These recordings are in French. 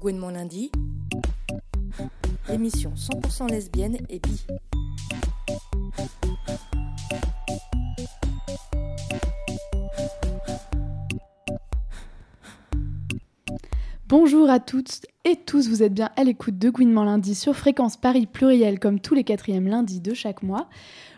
Gouinement lundi, l'émission 100% lesbienne et bi. Bonjour à toutes et tous, vous êtes bien à l'écoute de Gouinement lundi sur Fréquence Paris Pluriel comme tous les quatrièmes lundis de chaque mois.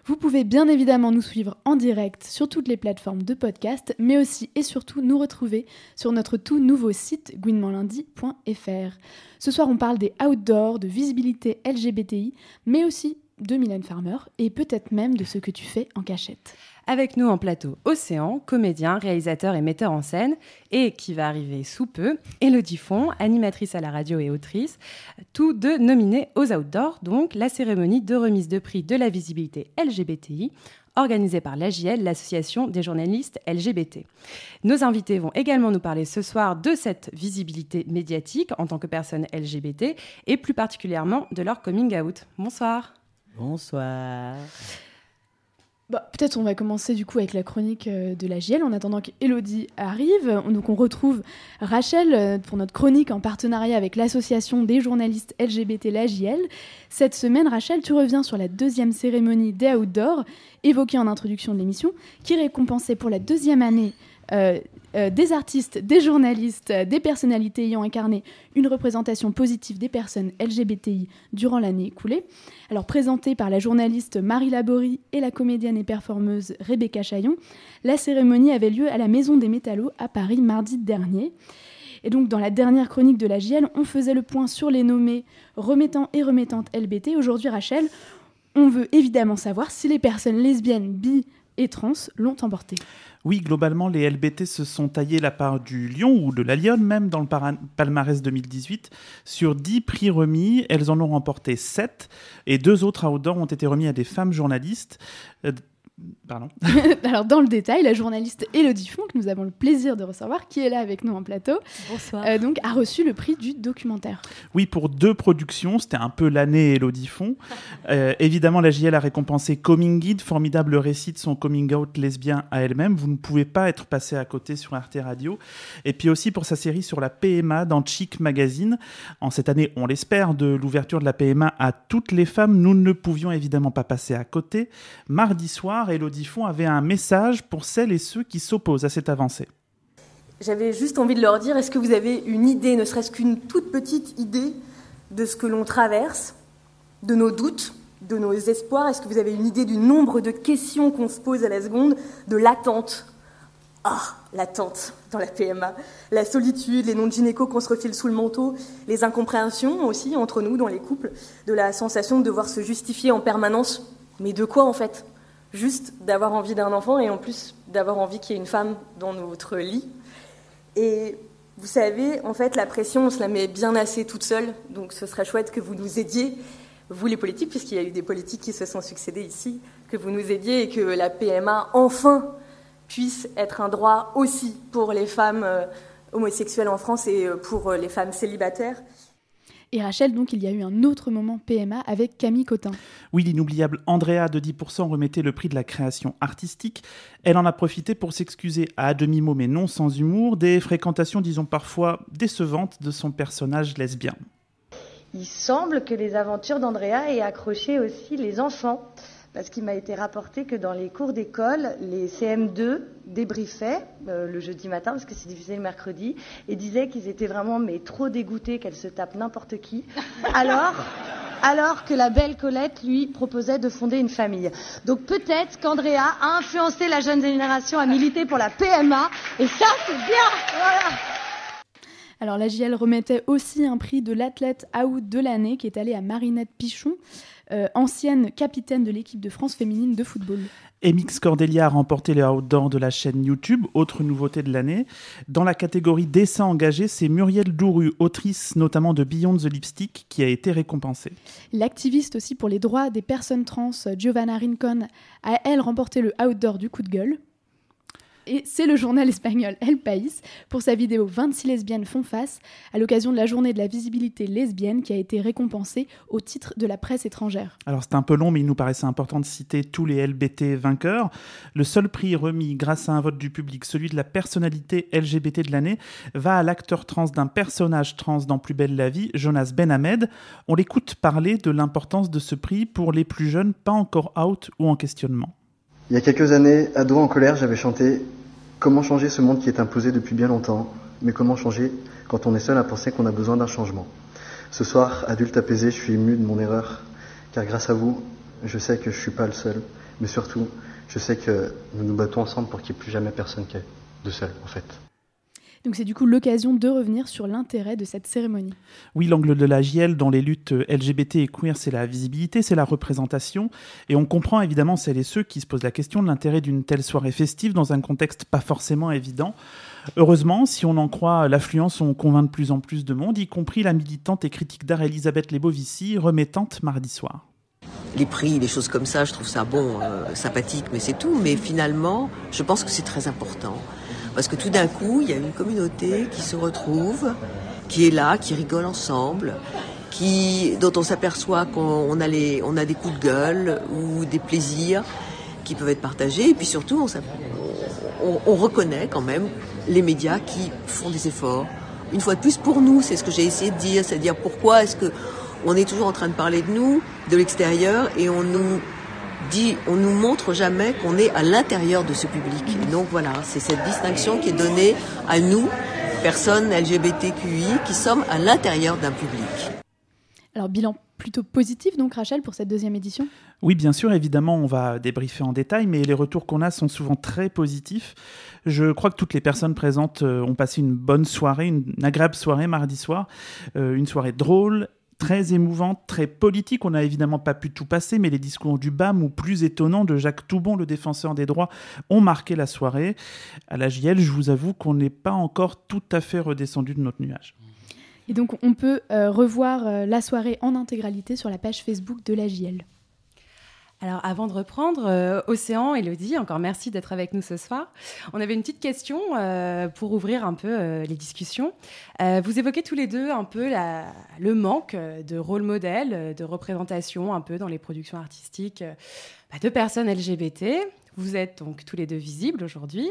Vous pouvez bien évidemment nous suivre en direct sur toutes les plateformes de podcast, mais aussi et surtout nous retrouver sur notre tout nouveau site gouinementlundi.fr. Ce soir, on parle des outdoors, de visibilité LGBTI, mais aussi de Mylène Farmer et peut-être même de ce que tu fais en cachette. Avec nous en plateau Océan, comédien, réalisateur et metteur en scène, et qui va arriver sous peu, Elodie Font, animatrice à la radio et autrice, tous deux nominés aux Outdoors, donc la cérémonie de remise de prix de la visibilité LGBTI, organisée par l'AJL, l'association des journalistes LGBT. Nos invités vont également nous parler ce soir de cette visibilité médiatique en tant que personne LGBT, et plus particulièrement de leur coming out. Bonsoir. Bonsoir. Bah, Peut-être on va commencer du coup avec la chronique euh, de la GL en attendant qu'Elodie arrive. Donc on retrouve Rachel euh, pour notre chronique en partenariat avec l'association des journalistes LGBT La. Cette semaine, Rachel, tu reviens sur la deuxième cérémonie des Outdoors évoquée en introduction de l'émission qui récompensait pour la deuxième année euh, euh, des artistes, des journalistes, euh, des personnalités ayant incarné une représentation positive des personnes LGBTI durant l'année écoulée. Alors présentée par la journaliste Marie Laborie et la comédienne et performeuse Rebecca Chaillon, la cérémonie avait lieu à la Maison des Métallos à Paris mardi dernier. Et donc dans la dernière chronique de la JL, on faisait le point sur les nommés remettants et remettantes LBT. Aujourd'hui, Rachel, on veut évidemment savoir si les personnes lesbiennes, bi et trans l'ont emporté. Oui, globalement, les LBT se sont taillés la part du lion, ou de la lionne même, dans le palmarès 2018. Sur 10 prix remis, elles en ont remporté 7, et deux autres outdoors ont été remis à des femmes journalistes. Pardon. Alors dans le détail, la journaliste Elodie Font, que nous avons le plaisir de recevoir, qui est là avec nous en plateau, Bonsoir. euh, donc a reçu le prix du documentaire. Oui, pour deux productions, c'était un peu l'année Elodie Font. Euh, évidemment, la JL a récompensé Coming Guide, formidable récit de son coming out lesbien à elle-même. Vous ne pouvez pas être passé à côté sur Arte Radio. Et puis aussi pour sa série sur la PMA dans Chic Magazine. En cette année, on l'espère, de l'ouverture de la PMA à toutes les femmes, nous ne pouvions évidemment pas passer à côté. Mardi soir, Elodie Font avait un message pour celles et ceux qui s'opposent à cette avancée. J'avais juste envie de leur dire, est-ce que vous avez une idée, ne serait-ce qu'une toute petite idée de ce que l'on traverse, de nos doutes, de nos espoirs? Est-ce que vous avez une idée du nombre de questions qu'on se pose à la seconde, de l'attente? Ah, l'attente dans la PMA, la solitude, les noms de gynéco qu'on se refile sous le manteau, les incompréhensions aussi entre nous dans les couples, de la sensation de devoir se justifier en permanence. Mais de quoi en fait? Juste d'avoir envie d'un enfant et en plus d'avoir envie qu'il y ait une femme dans notre lit. Et vous savez, en fait, la pression, on se la met bien assez toute seule. Donc ce serait chouette que vous nous aidiez, vous les politiques, puisqu'il y a eu des politiques qui se sont succédés ici, que vous nous aidiez et que la PMA, enfin, puisse être un droit aussi pour les femmes euh, homosexuelles en France et euh, pour euh, les femmes célibataires. Et Rachel, donc il y a eu un autre moment PMA avec Camille Cotin. Oui, l'inoubliable Andrea de 10% remettait le prix de la création artistique. Elle en a profité pour s'excuser à demi-mot mais non sans humour des fréquentations, disons parfois décevantes, de son personnage lesbien. Il semble que les aventures d'Andrea aient accroché aussi les enfants, parce qu'il m'a été rapporté que dans les cours d'école, les CM2 débriefaient euh, le jeudi matin, parce que c'est diffusé le mercredi, et disaient qu'ils étaient vraiment mais trop dégoûtés qu'elle se tape n'importe qui, alors, alors que la belle Colette lui proposait de fonder une famille. Donc peut-être qu'Andrea a influencé la jeune génération à militer pour la PMA, et ça c'est bien. Voilà. Alors la JL remettait aussi un prix de l'athlète out de l'année qui est allé à Marinette Pichon, euh, ancienne capitaine de l'équipe de France féminine de football. Emix Cordelia a remporté le outdoor de la chaîne YouTube, autre nouveauté de l'année. Dans la catégorie dessin engagé, c'est Muriel Douru, autrice notamment de Beyond the Lipstick, qui a été récompensée. L'activiste aussi pour les droits des personnes trans, Giovanna Rincon, a elle remporté le outdoor du coup de gueule. Et c'est le journal espagnol El País pour sa vidéo 26 lesbiennes font face à l'occasion de la journée de la visibilité lesbienne qui a été récompensée au titre de la presse étrangère. Alors c'est un peu long, mais il nous paraissait important de citer tous les LBT vainqueurs. Le seul prix remis grâce à un vote du public, celui de la personnalité LGBT de l'année, va à l'acteur trans d'un personnage trans dans Plus belle la vie, Jonas Ben On l'écoute parler de l'importance de ce prix pour les plus jeunes pas encore out ou en questionnement. Il y a quelques années, ado en colère, j'avais chanté Comment changer ce monde qui est imposé depuis bien longtemps, mais comment changer quand on est seul à penser qu'on a besoin d'un changement? Ce soir, adulte apaisé, je suis ému de mon erreur, car grâce à vous, je sais que je ne suis pas le seul, mais surtout, je sais que nous nous battons ensemble pour qu'il n'y ait plus jamais personne qui est de seul, en fait. Donc c'est du coup l'occasion de revenir sur l'intérêt de cette cérémonie. Oui, l'angle de la JL dans les luttes LGBT et queer, c'est la visibilité, c'est la représentation. Et on comprend évidemment celles et ceux qui se posent la question de l'intérêt d'une telle soirée festive dans un contexte pas forcément évident. Heureusement, si on en croit l'affluence, on convainc de plus en plus de monde, y compris la militante et critique d'art Elisabeth Lebovici, remettante mardi soir les prix, les choses comme ça, je trouve ça bon, euh, sympathique, mais c'est tout. Mais finalement, je pense que c'est très important. Parce que tout d'un coup, il y a une communauté qui se retrouve, qui est là, qui rigole ensemble, dont on s'aperçoit qu'on a, a des coups de gueule ou des plaisirs qui peuvent être partagés. Et puis surtout, on, on, reconnaît quand même les médias qui font des efforts. Une fois de plus, pour nous, c'est ce que j'ai essayé de dire, c'est-à-dire pourquoi est-ce que on est toujours en train de parler de nous, de l'extérieur, et on nous dit, on nous montre jamais qu'on est à l'intérieur de ce public. donc voilà, c'est cette distinction qui est donnée à nous, personnes LGBTQI, qui sommes à l'intérieur d'un public. Alors bilan plutôt positif donc Rachel pour cette deuxième édition? Oui bien sûr évidemment on va débriefer en détail mais les retours qu'on a sont souvent très positifs. Je crois que toutes les personnes présentes euh, ont passé une bonne soirée, une agréable soirée mardi soir, euh, une soirée drôle, très émouvante, très politique. On n'a évidemment pas pu tout passer, mais les discours du BAM ou plus étonnants de Jacques Toubon, le défenseur des droits, ont marqué la soirée. À la JL, je vous avoue qu'on n'est pas encore tout à fait redescendu de notre nuage. Et donc, on peut euh, revoir euh, la soirée en intégralité sur la page Facebook de la JL. Alors avant de reprendre, euh, Océan, Elodie, encore merci d'être avec nous ce soir. On avait une petite question euh, pour ouvrir un peu euh, les discussions. vous évoquez tous les deux un peu le manque de rôle modèle, de représentation un peu dans les productions artistiques bah, de personnes LGBT. Vous êtes donc tous les deux visibles aujourd'hui,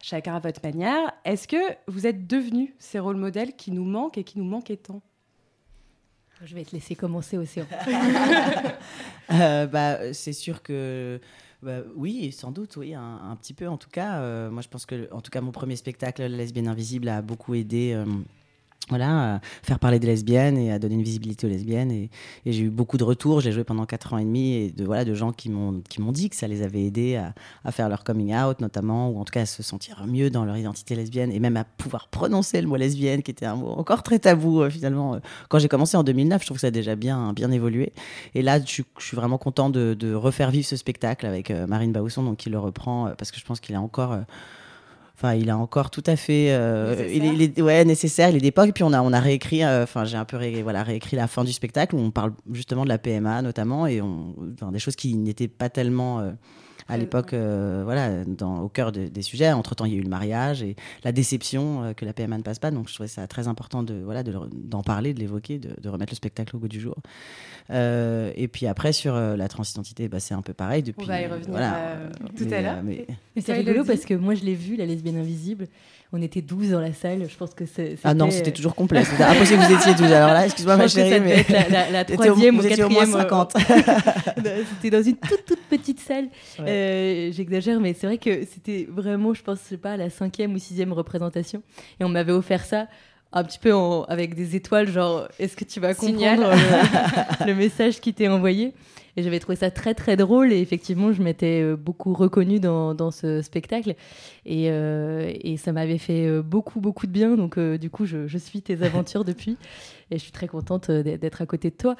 chacun à votre manière. Est-ce que vous êtes devenus ces rôles modèles qui nous manquent et qui nous manquaient tant? Je vais te laisser commencer, Océan. euh, bah, c'est sûr que bah, oui, sans doute, oui, un, petit peu en tout cas. Euh, moi, je pense que, en tout cas, mon premier spectacle, La lesbienne invisible, a beaucoup aidé. Euh, voilà, à faire parler des lesbiennes et à donner une visibilité aux lesbiennes. Et, j'ai eu beaucoup de retours. J'ai joué pendant 4 ans et demi et de, voilà, de gens qui m'ont dit que ça les avait aidés à, à, faire leur coming out, notamment, ou en tout cas à se sentir mieux dans leur identité lesbienne et même à pouvoir prononcer le mot lesbienne, qui était un mot encore très tabou euh, finalement. Quand j'ai commencé en 2009, je trouve que ça a déjà bien, bien évolué. Et là, je, suis vraiment content de, de, refaire vivre ce spectacle avec euh, Marine Bausson, donc qui le reprend, euh, parce que je pense qu'il est encore Enfin, il a encore tout à fait. Euh. Il, est, ouais, nécessaire. Il est d'époque. Puis on a, on a réécrit. Euh, enfin, j'ai un peu voilà, réécrit la fin du spectacle où on parle justement de la PMA notamment et on, des choses qui n'étaient pas tellement. Euh, à l'époque, voilà, dans, au cœur des sujets. Entre temps, il y a eu le mariage et la déception que la PMA ne passe pas. Donc, je trouvais ça très important de voilà d'en parler, de l'évoquer, de, de, remettre le spectacle au goût du jour. Euh, et puis après, sur euh, la transidentité, bah, c'est un peu pareil. Depuis, On va y revenir voilà, euh, tout à l'heure. Mais, c'est rigolo parce que moi, je l'ai vu, La lesbienne invisible. On était 12 dans la salle. Je pense que c'est. Ah non, c'était toujours complet. C'était impossible que vous étiez 12. Alors là, excuse-moi, ma chérie. mais la, la, la troisième ou quatrième. au moins 50. c'était dans une toute, toute petite salle. J'exagère, mais c'est vrai que c'était vraiment, je pense, je sais pas, la cinquième ou sixième représentation. Et on m'avait offert ça un petit peu avec des étoiles, genre est-ce que tu vas comprendre le, message qui t'est envoyé Et j'avais trouvé ça très très drôle. Et effectivement je m'étais euh, beaucoup reconnue dans, ce spectacle. Et, euh, ça m'avait fait euh, beaucoup beaucoup de bien. Donc du coup je, suis tes aventures depuis et je suis très contente d'être à côté de toi.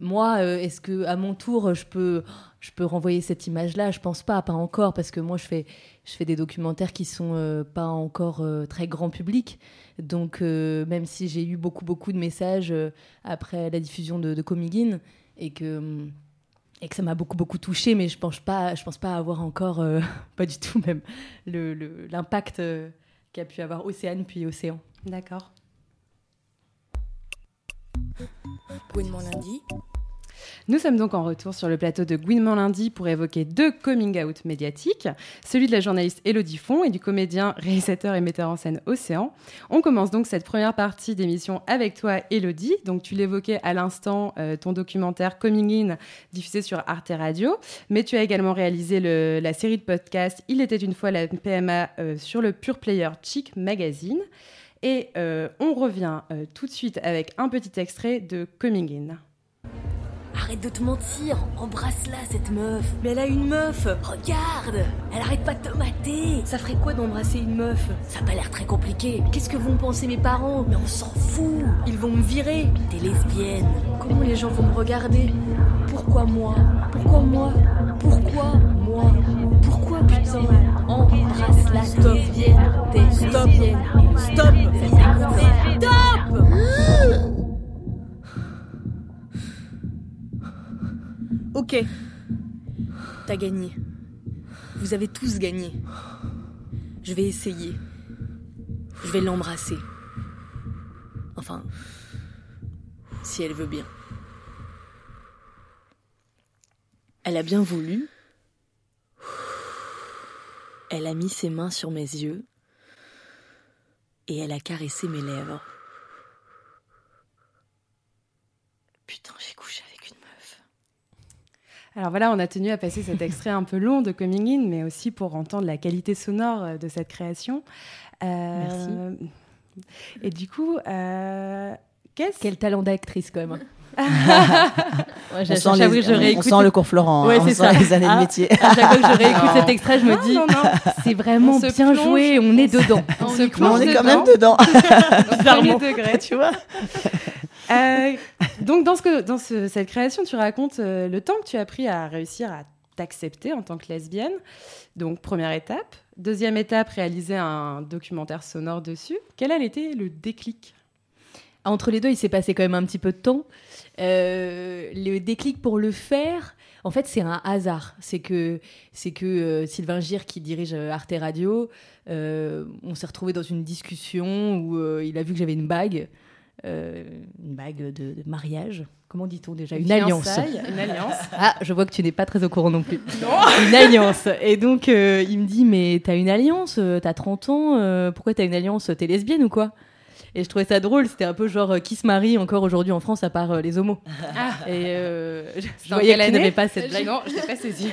moi, est-ce que à mon tour je peux je peux renvoyer cette image-là? Je pense pas, pas encore, parce que moi, je fais, je fais des documentaires qui sont euh, pas encore euh, très grand public. Donc, euh, même si j'ai eu beaucoup, beaucoup de messages après la diffusion de, de et que et que ça m'a beaucoup beaucoup touché mais je pense pas je pense pas avoir encore euh, pas du tout même le l'impact euh, qu'a pu avoir Océane puis Océan d'accord Gouinement nous sommes donc en retour sur le plateau de Gouinement lundi pour évoquer deux coming out médiatiques, celui de la journaliste Elodie Font et du comédien, réalisateur et metteur en scène Océan. On commence donc cette première partie d'émission avec toi Elodie. Donc tu l'évoquais à l'instant euh, ton documentaire Coming In diffusé sur Arte Radio, mais tu as également réalisé la série de podcasts Il était une fois la PMA euh, sur le Pure Player Chic Magazine. Et euh, on revient tout de suite avec un petit extrait de Coming In. Arrête de te mentir, embrasse-la cette meuf. Mais elle a une meuf, regarde Elle arrête pas de te mater. Ça ferait quoi d'embrasser une meuf? Ça a pas l'air très compliqué. Qu'est-ce que vont penser mes parents? Mais on s'en fout. Ils vont me virer. T'es lesbienne. Comment les gens vont me regarder? Pourquoi moi? Pourquoi moi? Pourquoi moi? Pourquoi putain? Stop Stop Stop Ok. T'as gagné. Vous avez tous gagné. Je vais essayer. Je vais l'embrasser. Enfin, si elle veut bien. Elle a bien voulu. Elle a mis ses mains sur mes yeux et elle a caressé mes lèvres. Putain, j'ai couché avec une meuf. Alors voilà, on a tenu à passer cet extrait un peu long de Coming In, mais aussi pour entendre la qualité sonore euh, de cette création. Euh, Merci. Et du coup, euh, qu'est-ce Quel talent d'actrice quand même. ouais, on, sent les, je réécoute... on, sent le cours Florent, ouais, hein, c'est ça. les années ah, de métier. À chaque fois que je réécoute cet extrait, je me dis, c'est vraiment bien joué, on est dedans. On, se on est quand même dedans. Premier degré, tu vois. Euh, donc, dans, ce que, dans ce, cette création, tu racontes euh, le temps que tu as pris à réussir à t'accepter en tant que lesbienne. Donc, première étape. Deuxième étape, réaliser un documentaire sonore dessus. Quel a été le déclic? Entre les deux, il s'est passé quand même un petit peu de temps. Euh, le déclic pour le faire, en fait, c'est un hasard. C'est que, c'est que euh, Sylvain Gir, qui dirige euh, Arte Radio, on s'est retrouvé dans une discussion où il a vu que j'avais une bague. Une bague de, de, mariage. Comment dit-on déjà? Une, une alliance. Une alliance. Ah, je vois que tu n'es pas très au courant non plus. Non une alliance. Et donc, il me dit Mais t'as une alliance, t'as 30 ans, pourquoi t'as une alliance T'es lesbienne ou quoi? Et je trouvais ça drôle, c'était un peu genre euh, qui se marie encore aujourd'hui en France à part euh, les homos. Ah. Et euh, je, je voyais qu'elle n'avait pas cette blague. Non, je l'ai pas saisie.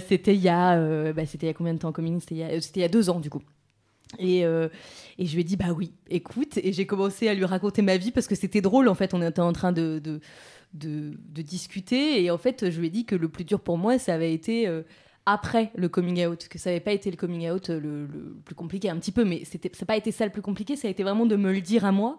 c'était il y a, bah, c'était il y a combien de temps Coming C'était il, il, y a deux ans du coup. Et, euh, et, je lui ai dit, bah oui, écoute. Et j'ai commencé à lui raconter ma vie parce que c'était drôle, en fait. On était en train de, de, de, de, discuter. Et en fait, je lui ai dit que le plus dur pour moi, ça avait été euh, après le coming out. Que ça n'avait pas été le coming out le, le, plus compliqué, un petit peu. Mais ça n'a pas été ça le plus compliqué. Ça a été vraiment de me le dire à moi.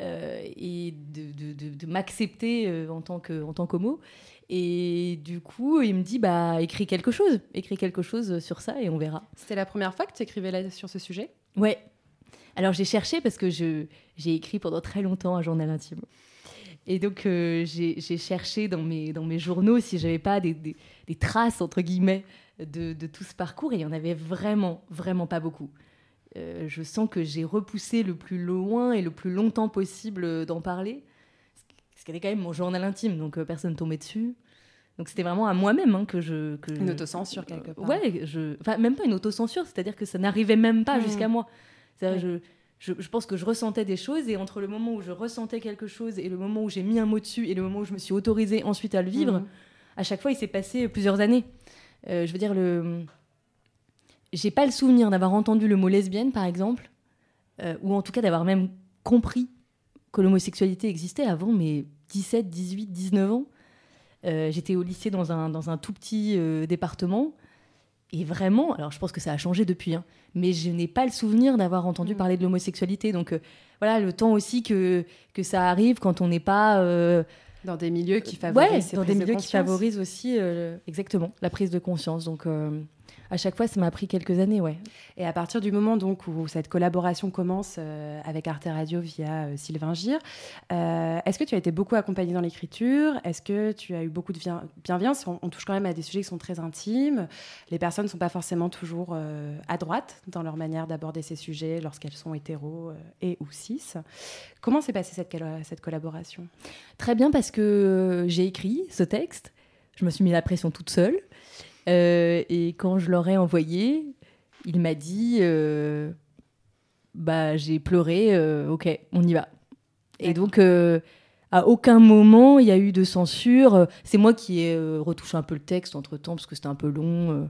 Euh, et de, de, de m'accepter euh, en tant que en tant qu'homo et du coup il me dit bah écris quelque chose écris quelque chose sur ça et on verra c'était la première fois que tu écrivais là sur ce sujet? Ouais alors j'ai cherché parce que je j'ai écrit pendant très longtemps un journal intime et donc euh, j'ai cherché dans mes dans mes journaux si j'avais pas des, des, des, traces entre guillemets de, de tout ce parcours et il y en avait vraiment vraiment pas beaucoup euh, je sens que j'ai repoussé le plus loin et le plus longtemps possible d'en parler. Ce qui était quand même mon journal intime, donc euh, personne tombait dessus. Donc c'était vraiment à moi-même hein, que je... Que une autocensure quelque part. Ouais, je... enfin même pas une autocensure, c'est-à-dire que ça n'arrivait même pas mmh. jusqu'à moi. Ouais. Je, je, je, pense que je ressentais des choses et entre le moment où je ressentais quelque chose et le moment où j'ai mis un mot dessus et le moment où je me suis autorisée ensuite à le vivre, mmh. à chaque fois il s'est passé plusieurs années. Euh, je veux dire, le j'ai pas le souvenir d'avoir entendu le mot lesbienne, par exemple, euh, ou en tout cas d'avoir même compris que l'homosexualité existait avant mes 17, 18, 19 ans. Euh, J'étais au lycée dans un, dans un tout petit département. Et vraiment, alors je pense que ça a changé depuis, hein, mais je n'ai pas le souvenir d'avoir entendu mmh. parler de l'homosexualité. Donc euh, voilà, le temps aussi que, que ça arrive quand on n'est pas. Euh, dans des milieux qui favorisent. Ouais, dans des milieux qui favorisent aussi, exactement, la prise de conscience. Donc à chaque fois, ça m'a pris quelques années, ouais. Et à partir du moment donc où cette collaboration commence euh, avec Arte Radio via euh, Sylvain Gire, euh, est-ce que tu as été beaucoup accompagné dans l'écriture? Est-ce que tu as eu beaucoup de bien- bienveillance? On, on touche quand même à des sujets qui sont très intimes. Les personnes ne sont pas forcément toujours à droite dans leur manière d'aborder ces sujets lorsqu'elles sont hétéros et ou cis. Comment s'est passée cette, cette collaboration? Très bien parce que j'ai écrit ce texte, je me suis mis la pression toute seule. Euh, et quand je leur ai envoyé, il m'a dit euh, Bah, j'ai pleuré, euh, ok, on y va. Et donc, à aucun moment il y a eu de censure. C'est moi qui ai retouché un peu le texte entre temps parce que c'était un peu long.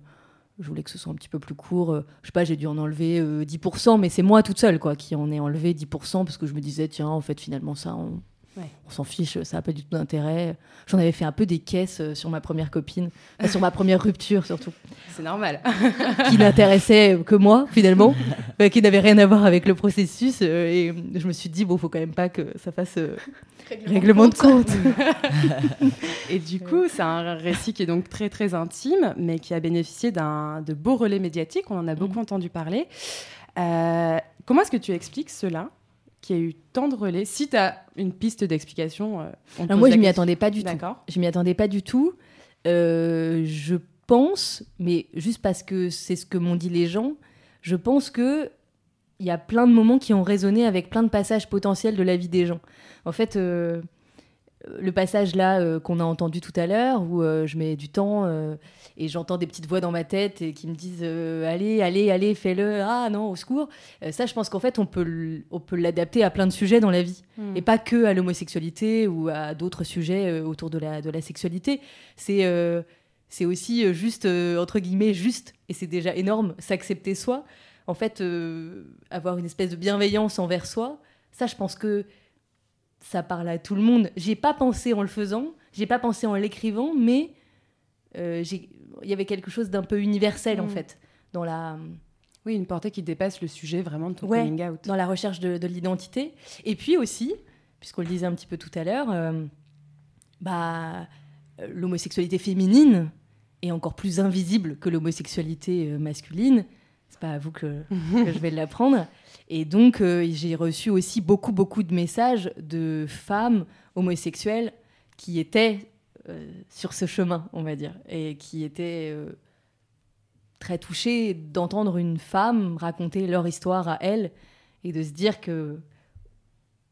je voulais que ce soit un petit peu plus court. je sais pas, j'ai dû en enlever euh, 10%, mais c'est moi toute seule quoi, qui en ai enlevé 10% parce que je me disais, tiens, en fait, finalement, ça, on, Ouais. on s'en fiche, ça n'a pas du tout d'intérêt. J'en avais fait un peu des caisses euh, sur ma première copine, Enfin, sur ma première rupture surtout, C'est normal. qui n'intéressait que moi finalement, qui n'avait rien à voir avec le processus. euh, et je me suis dit, bon, faut quand même pas que ça fasse euh, règlement de compte. Et du coup, c'est un récit qui est donc très très intime, mais qui a bénéficié d'un de beaux relais médiatiques. On en a beaucoup entendu parler. Euh, comment est-ce que tu expliques cela, qui a eu tant de relais Si tu as une piste d'explication, euh, on Alors moi, je m'y attendais pas du tout. Je m'y attendais pas du tout. Euh, je pense, mais juste parce que c'est ce que m'ont dit les gens, je pense que il y a plein de moments qui ont résonné avec plein de passages potentiels de la vie des gens. En fait, euh, le passage là euh, qu'on a entendu tout à l'heure, où euh, je mets du temps euh, et j'entends des petites voix dans ma tête et qui me disent allez, allez, allez, fais-le, ah non, au secours. Ça, je pense qu'en fait, on peut on peut l'adapter à plein de sujets dans la vie Mm. et pas que à l'homosexualité ou à d'autres sujets autour de la, de la sexualité. C'est c'est aussi juste, entre guillemets, juste, et c'est déjà énorme, s'accepter soi. En fait, avoir une espèce de bienveillance envers soi, ça, je pense que ça parle à tout le monde. J'y ai pas pensé en le faisant, j'ai pas pensé en l'écrivant, mais euh, j'ai- il y avait quelque chose d'un peu universel, en Mm. fait, dans la Oui, une portée qui dépasse le sujet vraiment de ton Ouais, coming out. dans la recherche de, de l'identité. Et puis aussi, puisqu'on le disait un petit peu tout à l'heure, euh, bah, euh, l'homosexualité féminine est encore plus invisible que l'homosexualité masculine. C'est pas à vous que, je vais l'apprendre. Et donc, euh, j'ai reçu aussi beaucoup, beaucoup de messages de femmes homosexuelles qui étaient euh, sur ce chemin, on va dire, et qui étaient euh, très touchées d'entendre une femme raconter leur histoire à elle et de se dire que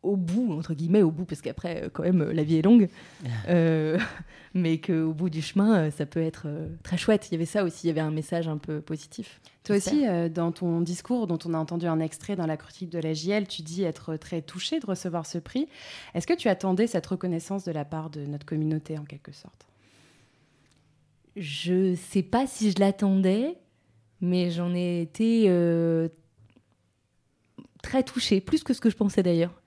au bout, entre guillemets, au bout, parce qu'après, euh, quand même, euh, la vie est longue, euh, mais qu'au bout du chemin, euh, ça peut être très chouette. Il y avait ça aussi, il y avait un message un peu positif. Toi aussi, euh, dans ton discours, dont on a entendu un extrait dans la critique de la JL, tu dis être très touché de recevoir ce prix. Est-ce que tu attendais cette reconnaissance de la part de notre communauté, en quelque sorte? Je sais pas si je l'attendais, mais j'en ai été euh, très touchée, plus que ce que je pensais d'ailleurs.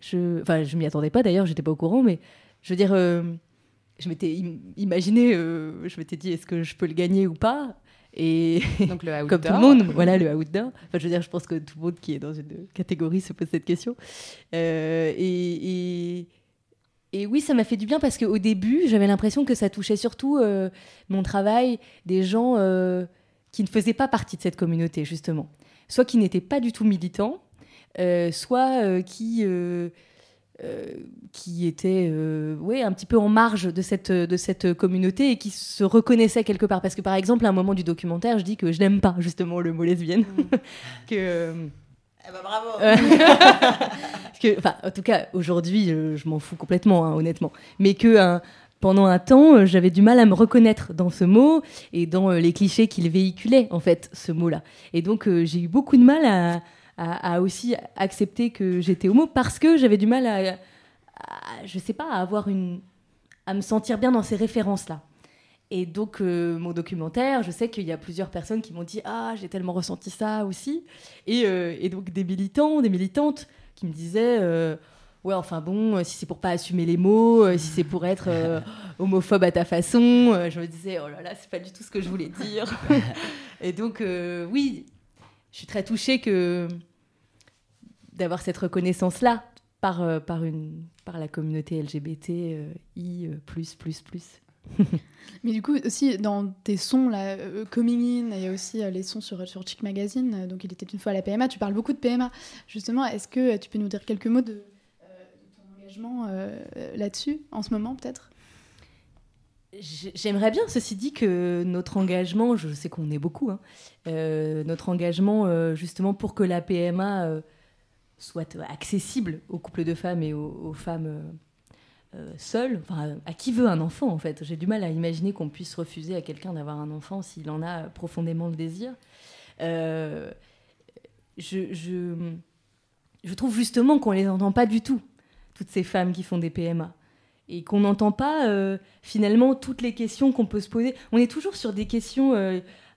Je, enfin, je m'y attendais pas d'ailleurs, j'étais pas au courant, mais je veux dire, euh, je m'étais im- imaginé, euh, je m'étais dit, est-ce que je peux le gagner ou pas? Et Donc le comme tout le monde, voilà le outdoor. Enfin, je veux dire, je pense que tout le monde qui est dans une catégorie se pose cette question. Euh, et, et, et oui, ça m'a fait du bien parce qu'au début, j'avais l'impression que ça touchait surtout mon travail des gens qui ne faisaient pas partie de cette communauté, justement. Soit qui n'étaient pas du tout militants, soit euh, qui, euh, euh, qui étaient euh, ouais, un petit peu en marge de cette, de cette communauté et qui se reconnaissaient quelque part. Parce que, par exemple, à un moment du documentaire, je dis que je n'aime pas justement le mot lesbienne. que. euh, Eh ben, bravo euh, que, en tout cas, aujourd'hui, je, je m'en fous complètement, hein, honnêtement. Mais que pendant un temps, euh, j'avais du mal à me reconnaître dans ce mot et dans euh, les clichés qu'il véhiculait, en fait, ce mot-là. Et donc, euh, j'ai eu beaucoup de mal à, à- aussi accepter que j'étais homo parce que j'avais du mal à, à- je sais pas, à avoir une, à me sentir bien dans ces références-là. Et donc, euh, mon documentaire, je sais qu'il y a plusieurs personnes qui m'ont dit Ah, j'ai tellement ressenti ça aussi. Et, euh, et donc, des militants, des militantes qui me disaient euh, Ouais, enfin bon, si c'est pour pas assumer les mots, si c'est pour être homophobe à ta façon, je me disais Oh là là, c'est pas du tout ce que je voulais dire. et donc, oui, je suis très touchée que d'avoir cette reconnaissance-là par, euh, par, une, par la communauté LGBT, euh, I, euh, plus, plus, plus. Mais du coup, aussi, dans tes sons, là, euh, Coming In, il y a aussi euh, les sons sur, sur Chick Magazine, donc il était une fois à la PMA, tu parles beaucoup de PMA. Justement, est-ce que tu peux nous dire quelques mots de, de ton engagement là-dessus, en ce moment, peut-être? J'aimerais bien, ceci dit, que notre engagement, je sais qu'on est beaucoup, hein, notre engagement justement pour que la PMA soit accessible aux couples de femmes et aux, femmes euh, seul, enfin, à qui veut un enfant en fait J'ai du mal à imaginer qu'on puisse refuser à quelqu'un d'avoir un enfant s'il en a profondément le désir. Euh, je, je, je, trouve justement qu'on les entend pas du tout, toutes ces femmes qui font des PMA. Et qu'on n'entend pas euh, finalement toutes les questions qu'on peut se poser. On est toujours sur des questions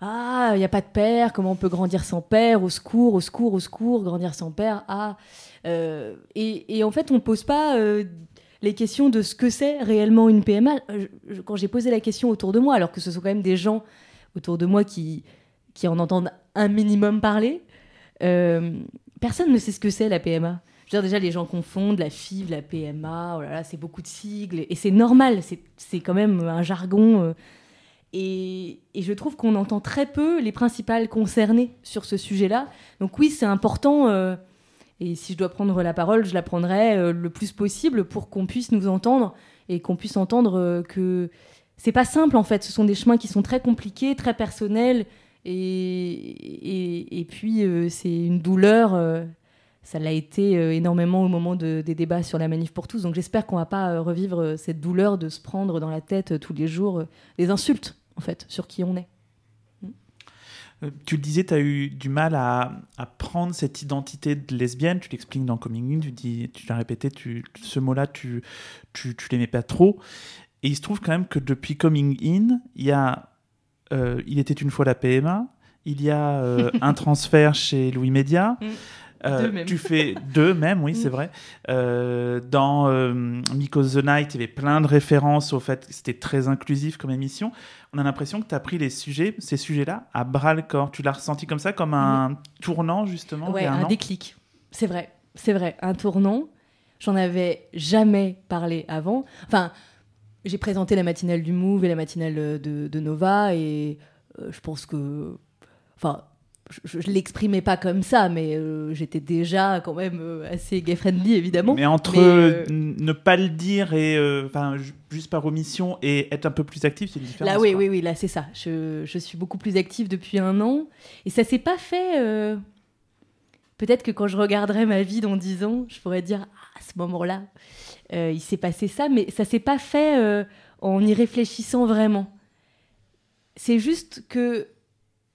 Ah, il n'y a pas de père, comment on peut grandir sans père? Au secours, au secours, au secours, grandir sans père. Ah. Et, et, en fait, on ne pose pas les questions de ce que c'est réellement une PMA. quand j'ai posé la question autour de moi, alors que ce sont quand même des gens autour de moi qui, qui en entendent un minimum parler, euh, personne ne sait ce que c'est la PMA. Je veux dire, déjà, les gens confondent la FIV, la PMA, oh là là, c'est beaucoup de sigles, et c'est normal, c'est quand même un jargon. Et, je trouve qu'on entend très peu les principales concernées sur ce sujet-là. Donc oui, c'est important. Euh, et si je dois prendre la parole, je la prendrai euh, le plus possible pour qu'on puisse nous entendre et qu'on puisse entendre euh, que c'est pas simple en fait. Ce sont des chemins qui sont très compliqués, très personnels. Et, et, puis euh, c'est une douleur. ça l'a été énormément au moment des débats sur la manif pour tous. Donc j'espère qu'on va pas revivre cette douleur de se prendre dans la tête tous les jours des insultes en fait sur qui on est. Euh, tu le disais, tu as eu du mal à, prendre cette identité de lesbienne. Tu l'expliques dans Coming In, tu, dis, tu l'as répété, tu, ce mot-là, tu, tu, tu l'aimais pas trop. Et il se trouve quand même que depuis Coming In, il y a euh, Il était une fois la PMA, il y a euh, un transfert chez Louis Média. Mm. Euh, tu fais deux même, oui, c'est mm. vrai. Euh, dans euh, Because the Night, il y avait plein de références au fait que c'était très inclusif comme émission. On a l'impression que tu as pris les sujets, ces sujets-là à bras le corps. Tu l'as ressenti comme ça, comme un tournant, justement Ouais, un, déclic. C'est vrai, c'est vrai. Un tournant. J'en avais jamais parlé avant. Enfin, j'ai présenté la matinale du Move et la matinale de, de Nova et je pense que. Enfin, je, ne l'exprimais pas comme ça, mais euh, j'étais déjà quand même euh, assez gay-friendly, évidemment. Mais entre euh, ne pas le dire et enfin juste par omission et être un peu plus active, c'est une différence. Là, oui, oui, oui, là, c'est ça. Je, je, suis beaucoup plus active depuis un an. Et ça s'est pas fait. Peut-être que quand je regarderai ma vie dans dix ans, je pourrais dire ah, à ce moment-là, il s'est passé ça, mais ça s'est pas fait en y réfléchissant vraiment. C'est juste que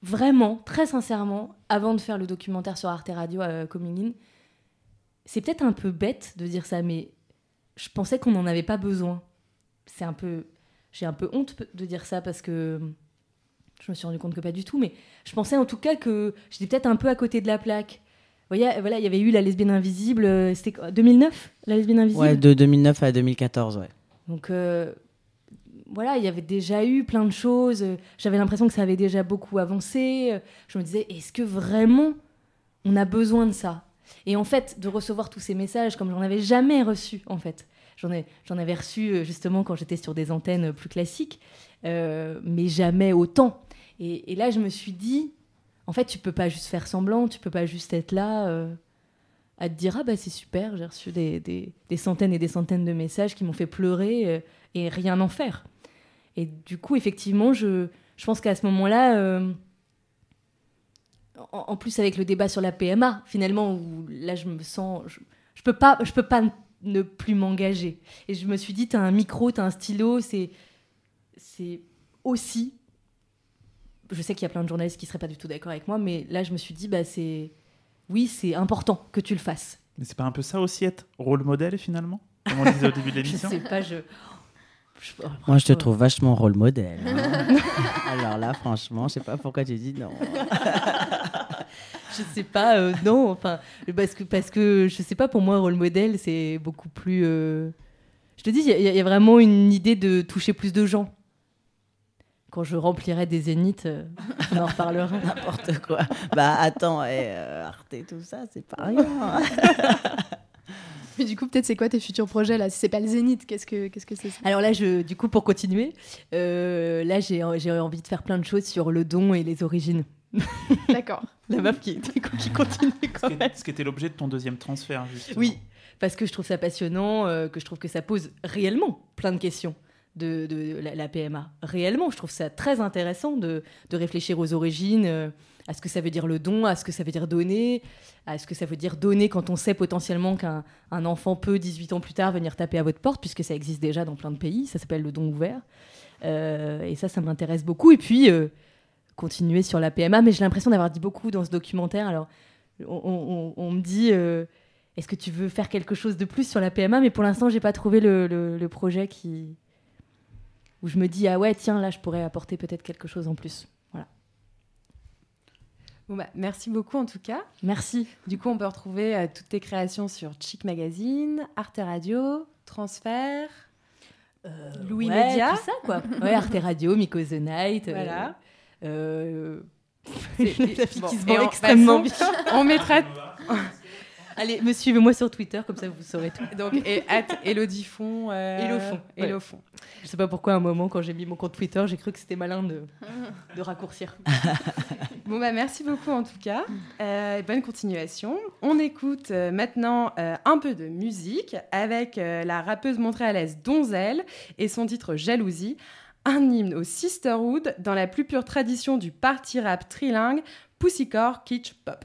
vraiment, très sincèrement, avant de faire le documentaire sur Arte Radio à euh, Coming In, c'est peut-être un peu bête de dire ça, mais je pensais qu'on n'en avait pas besoin. C'est un peu. J'ai un peu honte de dire ça parce que je me suis rendu compte que pas du tout, mais je pensais en tout cas que j'étais peut-être un peu à côté de la plaque. Vous voyez, voilà, il y avait eu La lesbienne invisible, euh, c'était 2009, La lesbienne invisible? Ouais, de 2009 à 2014, ouais. Donc, euh, voilà, il y avait déjà eu plein de choses. J'avais l'impression que ça avait déjà beaucoup avancé. Je me disais, est-ce que vraiment on a besoin de ça? Et en fait, de recevoir tous ces messages comme j'en avais jamais reçu, en fait. J'en, avais reçu euh, justement quand j'étais sur des antennes plus classiques, euh, mais jamais autant. Et, là, je me suis dit, en fait, tu peux pas juste faire semblant, tu peux pas juste être là euh, à te dire, ah bah c'est super, j'ai reçu des, des, centaines et des centaines de messages qui m'ont fait pleurer et rien en faire. Et du coup, effectivement, je, je pense qu'à ce moment-là, euh, en, plus avec le débat sur la PMA, finalement, où là, je me sens, je, je peux pas, je peux pas ne plus m'engager. Et je me suis dit, tu as un micro, tu as un stylo, c'est, c'est aussi. Je sais qu'il y a plein de journalistes qui seraient pas du tout d'accord avec moi, mais là, je me suis dit, bah, c'est, oui, c'est important que tu le fasses. Mais c'est pas un peu ça aussi être rôle modèle finalement? Comme on disait au début de l'émission? je sais pas, je. Moi, je te trouve vachement rôle modèle. Hein. Alors là, franchement, je sais pas pourquoi tu dis non. je sais pas, euh, non, enfin, parce que, parce que je sais pas, pour moi, rôle modèle, c'est beaucoup plus. Euh, je te dis, il y, a vraiment une idée de toucher plus de gens. Quand je remplirai des zéniths, euh, on en reparlera. N'importe quoi. Bah attends, et, Arte, tout ça, c'est pas rien. Mais du coup, peut-être c'est quoi tes futurs projets là? Si c'est pas le Zénith, qu'est-ce que qu'est-ce que c'est Alors là, je, du coup, pour continuer, euh, là, j'ai j'ai envie de faire plein de choses sur le don et les origines. D'accord. La meuf qui, qui continue quand qui, même. ce qui était l'objet de ton deuxième transfert, justement. Oui, parce que je trouve ça passionnant, euh, que je trouve que ça pose réellement plein de questions de, de la, la PMA. Réellement, je trouve ça très intéressant de, de réfléchir aux origines, euh, à ce que ça veut dire le don, à ce que ça veut dire donner, à ce que ça veut dire donner quand on sait potentiellement qu'un un enfant peut, 18 ans plus tard, venir taper à votre porte, puisque ça existe déjà dans plein de pays. Ça s'appelle le don ouvert. Euh, et ça, ça m'intéresse beaucoup. Et puis, euh, continuer sur la PMA, mais j'ai l'impression d'avoir dit beaucoup dans ce documentaire. Alors, on, me dit, euh, est-ce que tu veux faire quelque chose de plus sur la PMA Mais pour l'instant, j'ai pas trouvé le, le- le projet qui où je me dis ah ouais tiens là je pourrais apporter peut-être quelque chose en plus. Bon bah, merci beaucoup en tout cas. Merci. Du coup, on peut retrouver euh, toutes tes créations sur Chic Magazine, Arte Radio, Transfert, Louis Ouais, Média. tout ça quoi. Ouais, Arte Radio, Miko the Night. euh, Voilà. euh, C'est- la fille bon, qui se vend extrêmement bien. On mettra Allez, me suivez-moi sur Twitter, comme ça vous saurez tout. donc et at Elodie Font. euh, le fond. Je sais pas pourquoi, à un moment, quand j'ai mis mon compte Twitter, j'ai cru que c'était malin de, de raccourcir. Bon bah merci beaucoup en tout cas. Euh, bonne continuation. On écoute euh, maintenant euh, un peu de musique avec la rappeuse montréalaise Donzel et son titre Jalousie, un hymne au sisterhood dans la plus pure tradition du party rap trilingue Pussycore Kitsch Pop.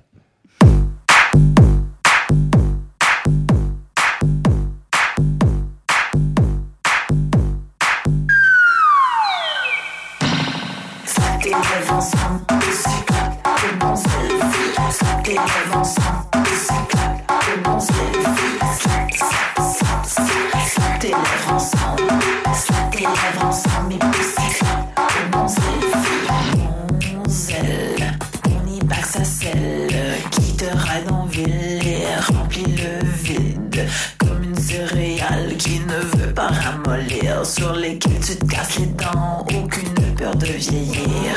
Sur lesquelles tu te casses les dents, aucune peur de vieillir.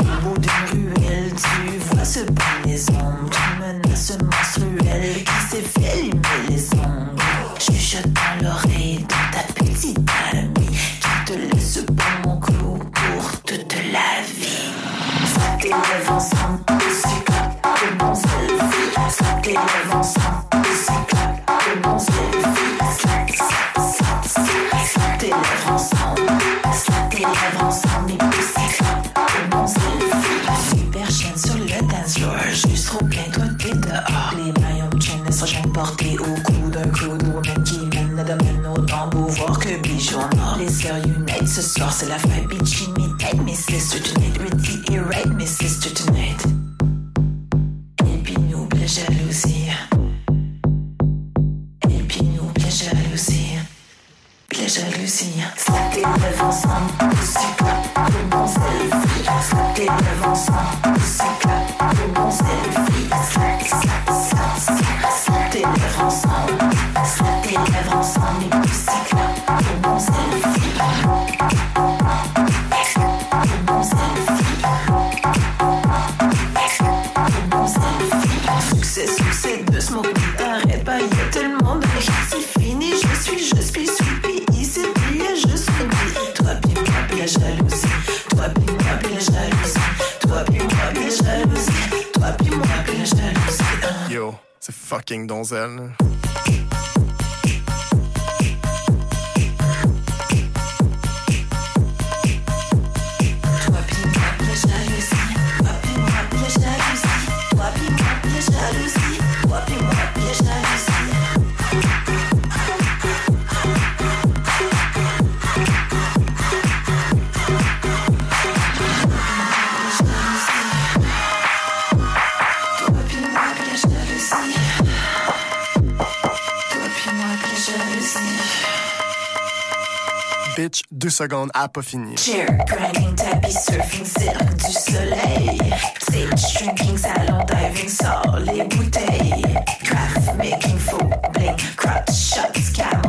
Au bout d'une ruelle, tu vois ce pain les ombres, une menace menstruelle qui s'est fait limer les ongles. Chuchote dans l'oreille de ta petite amie qui te laisse pour mon clou pour toute la vie. Soit tes ensemble, Bitch, deux secondes, a pas fini. Chair, grinding, tapis, surfing, cirque du soleil. Stage, drinking, salon, diving, sort les bouteilles. Craft, making, faux, bling, crotch, shots, camel,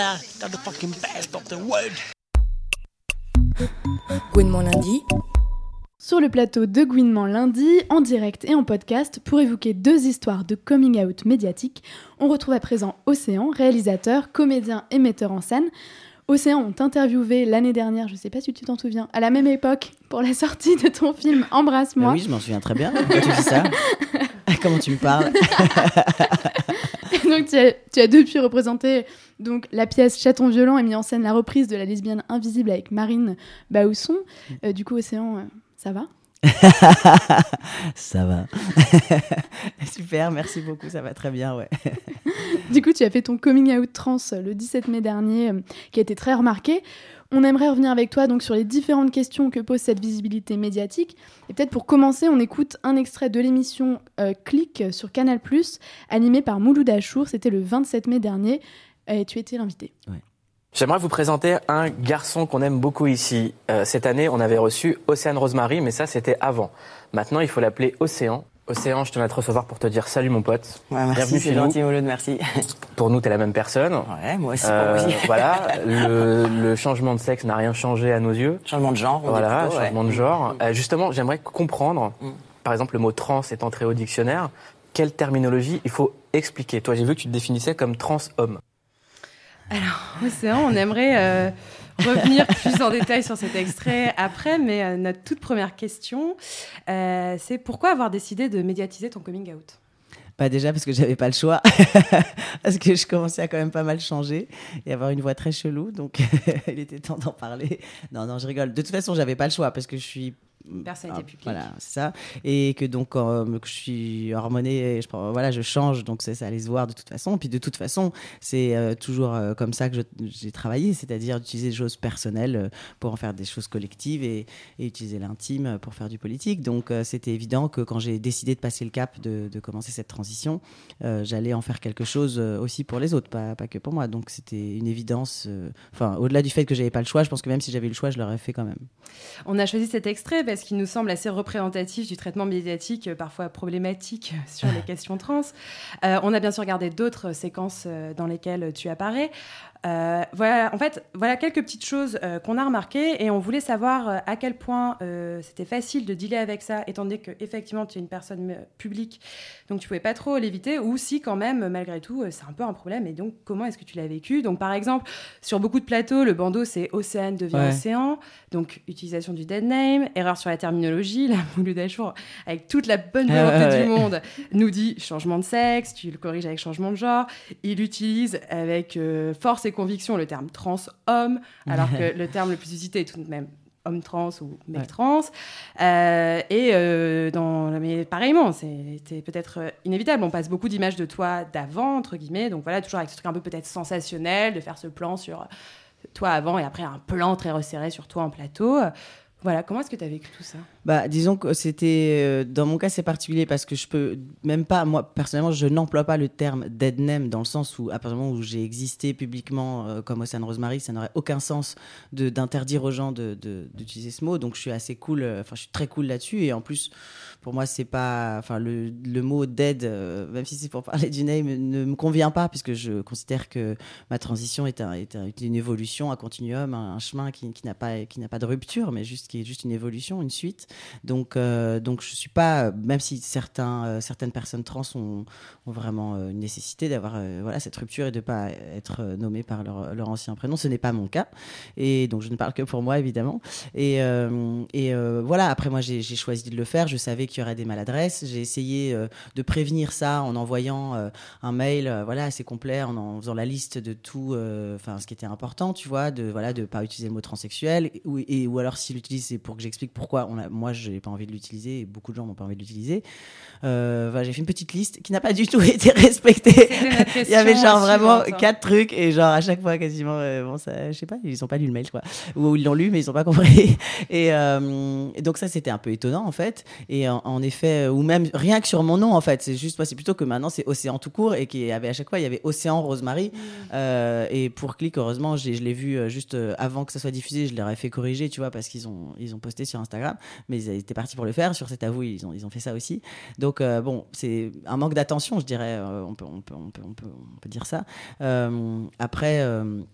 got the fucking best of the world. Gouinement lundi. Sur le plateau de Gouinement lundi, en direct et en podcast, pour évoquer deux histoires de coming out médiatique, on retrouve à présent Océan, réalisateur, comédien et metteur en scène. Océan ont interviewé l'année dernière, je sais pas si tu t'en souviens, à la même époque, pour la sortie de ton film Embrasse-moi. Oui, je m'en souviens très bien. Pourquoi tu dis ça Comment tu me parles? donc tu as, tu as depuis représenté donc, la pièce Chaton violent et mis en scène la reprise de La lesbienne invisible avec Marine Bausson. Euh, du coup, Océan, euh, ça va? Ça va. Super, merci beaucoup, ça va très bien, ouais. Du coup, tu as fait ton coming out trans le 17 mai dernier, euh, qui a été très remarqué. On aimerait revenir avec toi donc sur les différentes questions que pose cette visibilité médiatique. Et peut-être pour commencer, on écoute un extrait de l'émission euh, Click sur Canal+, animée par Mouloud Achour. C'était le 27 mai dernier. Et tu étais l'invité. J'aimerais vous présenter un garçon qu'on aime beaucoup ici. Euh, cette année, on avait reçu Océane Rosemary, mais ça, c'était avant. Maintenant, il faut l'appeler Océan. Océan, je tenais à te recevoir pour te dire salut mon pote. Ouais, merci, Bienvenue c'est chez nous. gentil, Mouloud, merci. Pour nous, t'es la même personne. Ouais, moi aussi, Euh, voilà, le, le changement de sexe n'a rien changé à nos yeux. Changement de genre, on Voilà, plutôt, ouais. changement de genre. Euh, justement, j'aimerais comprendre, Mm. par exemple, le mot trans est entré au dictionnaire. Quelle terminologie il faut expliquer? Toi, j'ai vu que tu te définissais comme trans-homme. Alors, Océan, on aimerait euh, revenir plus en détail sur cet extrait après, mais euh, notre toute première question, euh, c'est pourquoi avoir décidé de médiatiser ton coming out? Pas déjà parce que j'avais pas le choix, parce que je commençais à quand même pas mal changer et avoir une voix très chelou, donc il était temps d'en parler. Non, non, je rigole. De toute façon, j'avais pas le choix parce que je suis Personnalité Ah, publique. Voilà, c'est ça. Et que donc, euh, que je suis hormonée, je, prends- voilà, je change, donc ça, ça allait se voir de toute façon. Puis de toute façon, c'est euh, toujours euh, comme ça que j'ai travaillé, c'est-à-dire d'utiliser des choses personnelles euh, pour en faire des choses collectives et, et utiliser l'intime pour faire du politique. Donc c'était évident que quand j'ai décidé de passer le cap, de, de commencer cette transition, j'allais en faire quelque chose aussi pour les autres, pas, pas que pour moi. Donc c'était une évidence. Enfin, au-delà du fait que j'avais pas le choix, je pense que même si j'avais le choix, je l'aurais fait quand même. On a choisi cet extrait parce qu'il nous semble assez représentatif du traitement médiatique, euh, parfois problématique sur les questions trans. Euh, on a bien sûr regardé d'autres séquences euh, dans lesquelles tu apparais. Euh, voilà, en fait, voilà quelques petites choses euh, qu'on a remarquées et on voulait savoir euh, à quel point c'était facile de dealer avec ça, étant donné que effectivement tu es une personne publique, donc tu pouvais pas trop l'éviter, ou si quand même malgré tout c'est un peu un problème. Et donc comment est-ce que tu l'as vécu? Donc par exemple sur beaucoup de plateaux, le bandeau c'est Océane devient Ouais. océan, donc utilisation du dead name, erreur sur la terminologie, la Mouloud Achour, avec toute la bonne Ah volonté ouais, du monde, nous dit changement de sexe, tu le corriges avec changement de genre. Il utilise avec force et conviction le terme trans-homme, alors que le terme le plus usité est tout de même homme trans ou mec Ouais. trans. Euh, et euh, dans, mais pareillement, c'était peut-être euh, inévitable. On passe beaucoup d'images de toi d'avant, entre guillemets. Donc voilà, toujours avec ce truc un peu peut-être sensationnel, de faire ce plan sur toi avant et après un plan très resserré sur toi en plateau. Voilà, comment est-ce que tu as vécu tout ça? Bah, disons que c'était. euh, dans mon cas, c'est particulier parce que je peux même pas. Moi, personnellement, je n'emploie pas le terme dead name dans le sens où, à partir du moment où j'ai existé publiquement euh, comme Océane Rosemary, ça n'aurait aucun sens d'interdire aux gens d'utiliser ce mot. Donc, je suis assez cool. euh, Enfin, je suis très cool là-dessus. Et en plus, pour moi, c'est pas. Enfin, le, mot dead, euh, même si c'est pour parler du name, ne me convient pas puisque je considère que ma transition est, un- est un- est une évolution, un continuum, un, un chemin qui, qui n'a pas, qui n'a pas de rupture, mais juste qui est juste une évolution, une suite. Donc, euh, donc je suis pas, même si certains, euh, certaines personnes trans ont, vraiment euh, une nécessité d'avoir euh, voilà cette rupture et de pas être nommées par leur, leur ancien prénom, ce n'est pas mon cas. Et donc je ne parle que pour moi évidemment. Et, et voilà. Après moi j'ai choisi de le faire. Je savais qu'il y aurait des maladresses. J'ai essayé de prévenir ça en envoyant un mail, voilà assez complet, en, faisant la liste de tout, enfin ce qui était important, tu vois, de voilà de pas utiliser le mot transsexuel ou, et, ou alors s'il l'utilise c'est pour que j'explique pourquoi on a, moi je n'ai pas envie de l'utiliser et beaucoup de gens n'ont pas envie de l'utiliser. Euh, voilà, j'ai fait une petite liste qui n'a pas du tout été respectée. Il y avait genre vraiment suivante, hein. quatre trucs et genre à chaque fois quasiment, euh, bon ça, je sais pas, ils ont pas lu le mail crois, ou ils l'ont lu mais ils ont pas compris. Et, euh, et donc ça c'était un peu étonnant en fait. Et en, en effet, euh, ou même rien que sur mon nom en fait, c'est juste moi c'est plutôt que maintenant c'est Océan tout court et qu'il y avait à chaque fois il y avait Océan Rosemary. Et pour Click heureusement je l'ai vu juste avant que ça soit diffusé, je leur ai fait corriger tu vois parce qu'ils ont ont, ils ont posté sur Instagram, mais ils étaient partis pour le faire. Sur C'est à vous, ils ont, ils ont fait ça aussi. Donc, euh, bon, c'est un manque d'attention, je dirais. euh, on, peut, on, peut, on, peut, on, peut, on peut dire ça. Euh, après,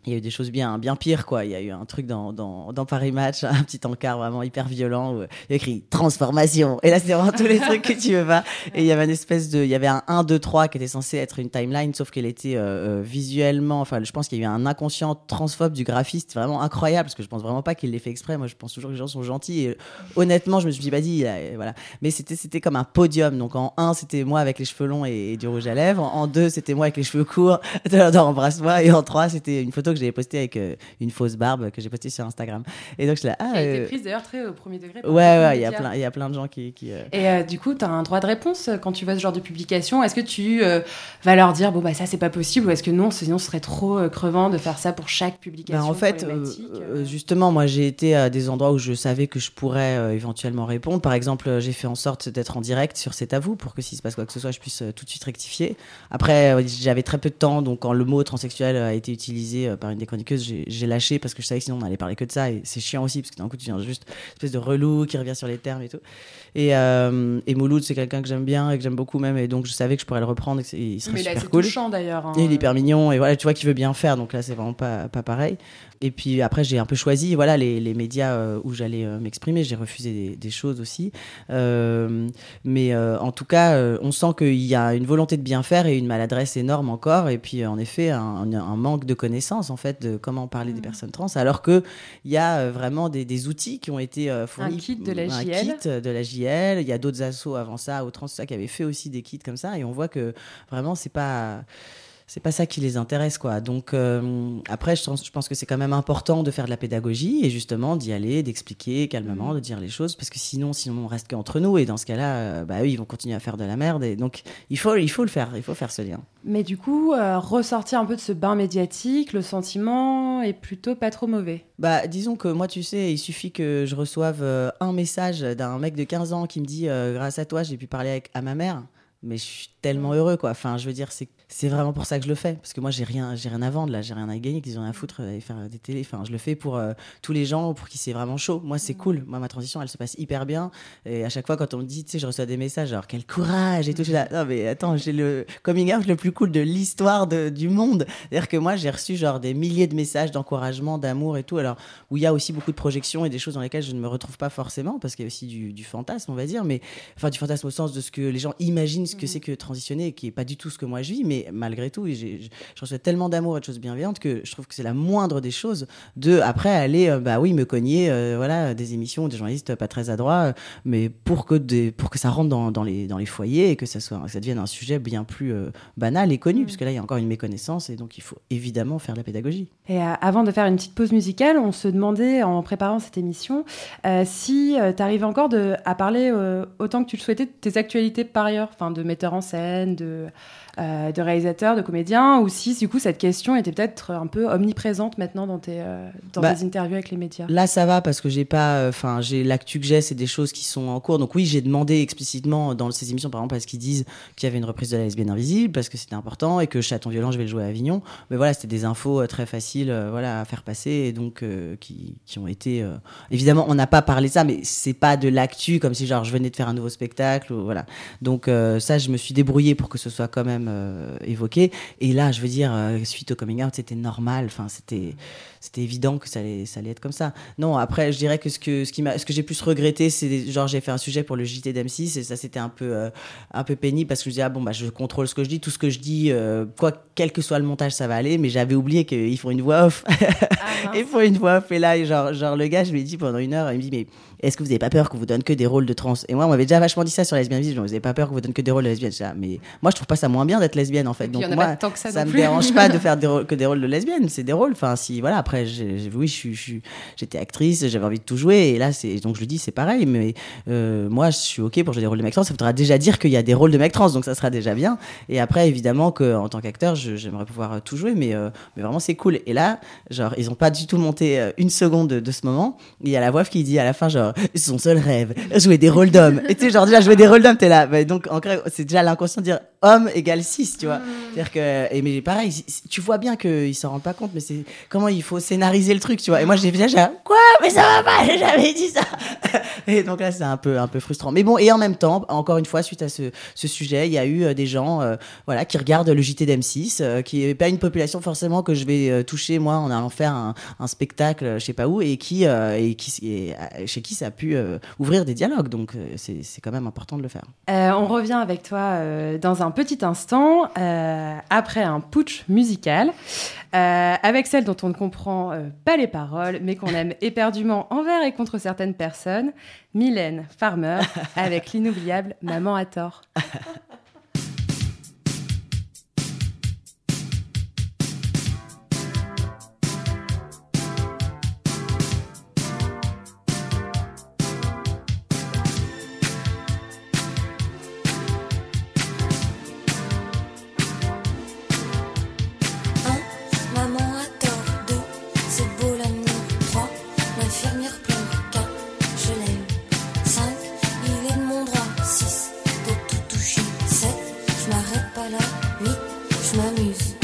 il y a eu des choses bien, bien pires, quoi. Il y a eu un truc dans, dans, dans Paris Match, un petit encart vraiment hyper violent où il y a écrit transformation. Et là, c'était vraiment tous les trucs que tu veux pas. Et il y avait une espèce de. Il y avait un 1, 2, 3 qui était censé être une timeline, sauf qu'elle était visuellement. Enfin, je pense qu'il y a eu un inconscient transphobe du graphiste vraiment incroyable, parce que je pense vraiment pas qu'il l'ait fait exprès. Moi, je pense toujours que les gens sont gentils. Et honnêtement, je me suis pas dit, a- voilà. Mais c'était c'était comme un podium. Donc en 1, c'était moi avec les cheveux longs et, et du rouge à lèvres. En 2, c'était moi avec les cheveux courts dans Embrasse-moi. Et en 3, c'était une photo que j'avais postée avec euh, une fausse barbe que j'ai postée sur Instagram. Et donc, je suis là, ah. Qui a été euh, prise d'ailleurs très au premier degré. Ouais, ouais, il y a plein, il y a plein de gens qui. qui, euh, Et euh, du coup, tu as un droit de réponse euh, quand tu vois ce genre de publication. Est-ce que tu euh, vas leur dire, bon, bah ça, c'est pas possible, ou est-ce que non, sinon, ce serait trop euh, crevant de faire ça pour chaque publication Ben, en fait, euh, euh, justement, moi j'ai été à des endroits où je savais que je pourrais euh, éventuellement répondre. Par exemple, euh, j'ai fait en sorte d'être en direct sur C'est à vous pour que s'il se passe quoi que ce soit, je puisse euh, tout de suite rectifier. Après, j'avais très peu de temps, donc quand le mot transsexuel a été utilisé par une des chroniqueuses, j'ai- j'ai lâché parce que je savais que sinon on allait parler que de ça et c'est chiant aussi parce que d'un coup tu viens juste une espèce de relou qui revient sur les termes et tout. Et, euh, et Mouloud, c'est quelqu'un que j'aime bien et que j'aime beaucoup même, et donc je savais que je pourrais le reprendre et que c'est- il serait Mais là, super cool. touchant, d'ailleurs, hein. Il est hyper mignon et voilà, tu vois qu'il veut bien faire, donc là c'est vraiment pas, pas pareil. Et puis après j'ai un peu choisi voilà les, les médias euh, où j'allais euh, m'exprimer, j'ai refusé des, des choses aussi, Euh, mais euh, en tout cas on sent qu'il y a une volonté de bien faire et une maladresse énorme encore, et puis en effet un, un manque de connaissances en fait de comment parler Mm. des personnes trans, alors que il y a vraiment des, des outils qui ont été fournis, Un kit de la un JL. kit de la JL, il y a d'autres assos avant ça, au trans ça qui avaient fait aussi des kits comme ça, et on voit que vraiment c'est pas c'est pas ça qui les intéresse quoi donc euh, après je pense, je pense que c'est quand même important de faire de la pédagogie et justement d'y aller d'expliquer calmement de dire les choses parce que sinon sinon on reste qu'entre nous et dans ce cas-là euh, bah eux ils vont continuer à faire de la merde et donc il faut il faut le faire il faut faire ce lien Mais du coup, euh, ressortir un peu de ce bain médiatique, le sentiment est plutôt pas trop mauvais. Bah, disons que moi, tu sais, il suffit que je reçoive un message d'un mec de 15 ans qui me dit grâce à toi, j'ai pu parler avec, à ma mère. Mais je suis tellement heureux, quoi. Enfin, je veux dire, c'est c'est vraiment pour ça que je le fais. Parce que moi, j'ai rien, j'ai rien à vendre, là. J'ai rien à gagner, qu'ils ont rien à foutre et faire des télés. Enfin, je le fais pour euh, tous les gens, pour qui c'est vraiment chaud. Moi, c'est cool. Moi, ma transition, elle se passe hyper bien. Et à chaque fois, quand on me dit, tu sais, je reçois des messages, genre, quel courage et tout, je suis là, non, mais attends, j'ai le coming out le plus cool de l'histoire du monde. C'est-à-dire que moi, j'ai reçu, genre, des milliers de messages d'encouragement, d'amour et tout. Alors, où il y a aussi beaucoup de projections et des choses dans lesquelles je ne me retrouve pas forcément, parce qu'il y a aussi du, du fantasme, on va dire, mais enfin du fantasme au sens de ce que les gens imaginent ce que c'est que transitionner, qui est pas du tout ce que moi je vis, mais malgré tout, je reçois tellement d'amour et de choses bienveillantes que je trouve que c'est la moindre des choses de après aller, euh, bah oui, me cogner, euh, voilà, des émissions, des journalistes pas très adroits, euh, mais pour que des, pour que ça rentre dans, dans les dans les foyers et que ça soit, que ça devienne un sujet bien plus euh, banal et connu, puisque là il y a encore une méconnaissance et donc il faut évidemment faire de la pédagogie. Et avant de faire une petite pause musicale, on se demandait en préparant cette émission si tu arrivais encore de, à parler autant que tu le souhaitais de tes actualités par ailleurs, enfin de metteur en scène, de, euh, de réalisateur, de comédien, ou si du coup cette question était peut-être un peu omniprésente maintenant dans tes, euh, dans Bah, tes interviews avec les médias. Là, ça va parce que j'ai pas, enfin, j'ai l'actu que j'ai, c'est des choses qui sont en cours. Donc oui, j'ai demandé explicitement dans ces émissions, par exemple, parce qu'ils disent qu'il y avait une reprise de la lesbienne invisible, parce que c'était important et que Chaton violent, je vais le jouer à Avignon. Mais voilà, c'était des infos euh, très faciles, euh, voilà, à faire passer et donc euh, qui, qui ont été. euh, Évidemment, on n'a pas parlé de ça, mais c'est pas de l'actu comme si genre je venais de faire un nouveau spectacle ou voilà. Donc euh, ça, je me suis débrouillée pour que ce soit quand même euh, évoqué. Et là, je veux dire, euh, suite au coming out, c'était normal. Enfin, c'était c'était évident que ça allait, ça allait être comme ça. Non, après, je dirais que ce que, ce qui m'a, ce que j'ai plus regretté, c'est genre j'ai fait un sujet pour le JT d'M6 et ça c'était un peu, euh, un peu pénible parce que je disais ah bon bah je contrôle ce que je dis, tout ce que je dis, euh, quoi, quel que soit le montage, ça va aller. Mais j'avais oublié qu'ils font une voix off. Ils font une voix off et là, genre, genre le gars, je lui ai dit pendant une heure, il me dit mais est-ce que vous n'avez pas peur qu'on vous donne que des rôles de trans? Et moi, on m'avait déjà vachement dit ça sur lesbienne visible. Vous n'avez pas peur qu'on vous donne que des rôles de lesbienne J'étais là, Mais moi, je trouve pas ça moins bien d'être lesbienne en fait. Donc moi, pas tant que ça non me dérange pas de faire des rôles- que des rôles de lesbienne. C'est des rôles. Enfin, si voilà. Après, j'ai- j'ai- oui, j'étais actrice, j'avais envie de tout jouer. Et là, c'est donc je le dis, c'est pareil. Mais euh, moi, je suis ok pour jouer des rôles de mec trans. Ça voudra déjà dire qu'il y a des rôles de mec trans, donc ça sera déjà bien. Et après, évidemment que en tant qu'acteur, j'aimerais pouvoir euh, tout jouer, mais euh, mais vraiment c'est cool. Et là, genre, ils ont pas du tout monté une seconde de, ce moment. Il y a la voix qui dit à la fin, genre, son seul rêve, jouer des rôles d'hommes. Et tu sais, genre déjà jouer des rôles d'hommes, t'es là. Bah, donc c'est déjà l'inconscient de dire, homme égale 6, tu vois. C'est-à-dire que, mais pareil, tu vois bien qu'ils s'en rendent pas compte, mais c'est comment il faut scénariser le truc, tu vois. Et moi, j'ai déjà, j'ai quoi? Mais ça va pas, j'ai jamais dit ça. Et donc là, c'est un peu, un peu frustrant. Mais bon, et en même temps, encore une fois, suite à ce, ce sujet, il y a eu euh, des gens, euh, voilà, qui regardent le JT d'M6, euh, qui est pas une population forcément que je vais toucher moi en allant faire un, spectacle, je sais pas où, et qui, et qui, et, chez qui ça a pu ouvrir des dialogues. Donc c'est quand même important de le faire. On revient avec toi dans un petit instant, après un putsch musical, avec celle dont on ne comprend euh, pas les paroles, mais qu'on aime éperdument envers et contre certaines personnes, Mylène Farmer, avec l'inoubliable Maman à tort. m'arrête pas là, huit, je m'amuse.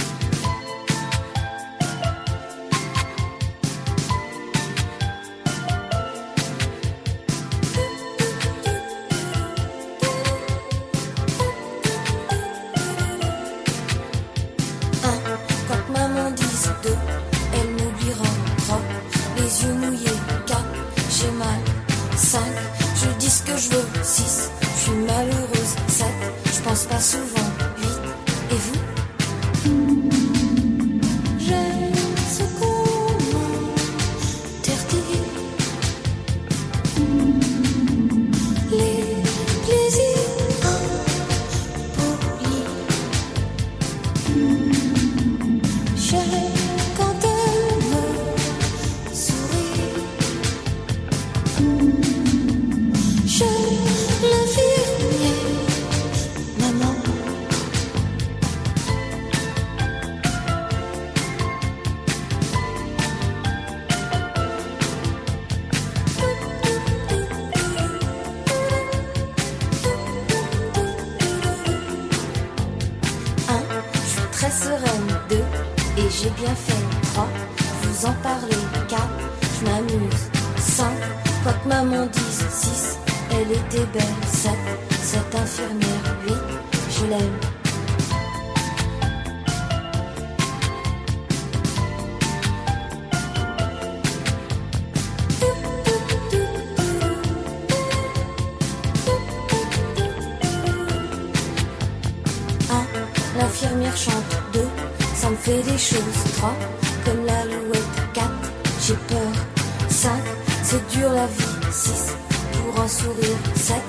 C'est dur la vie. Six, pour un sourire. Sept,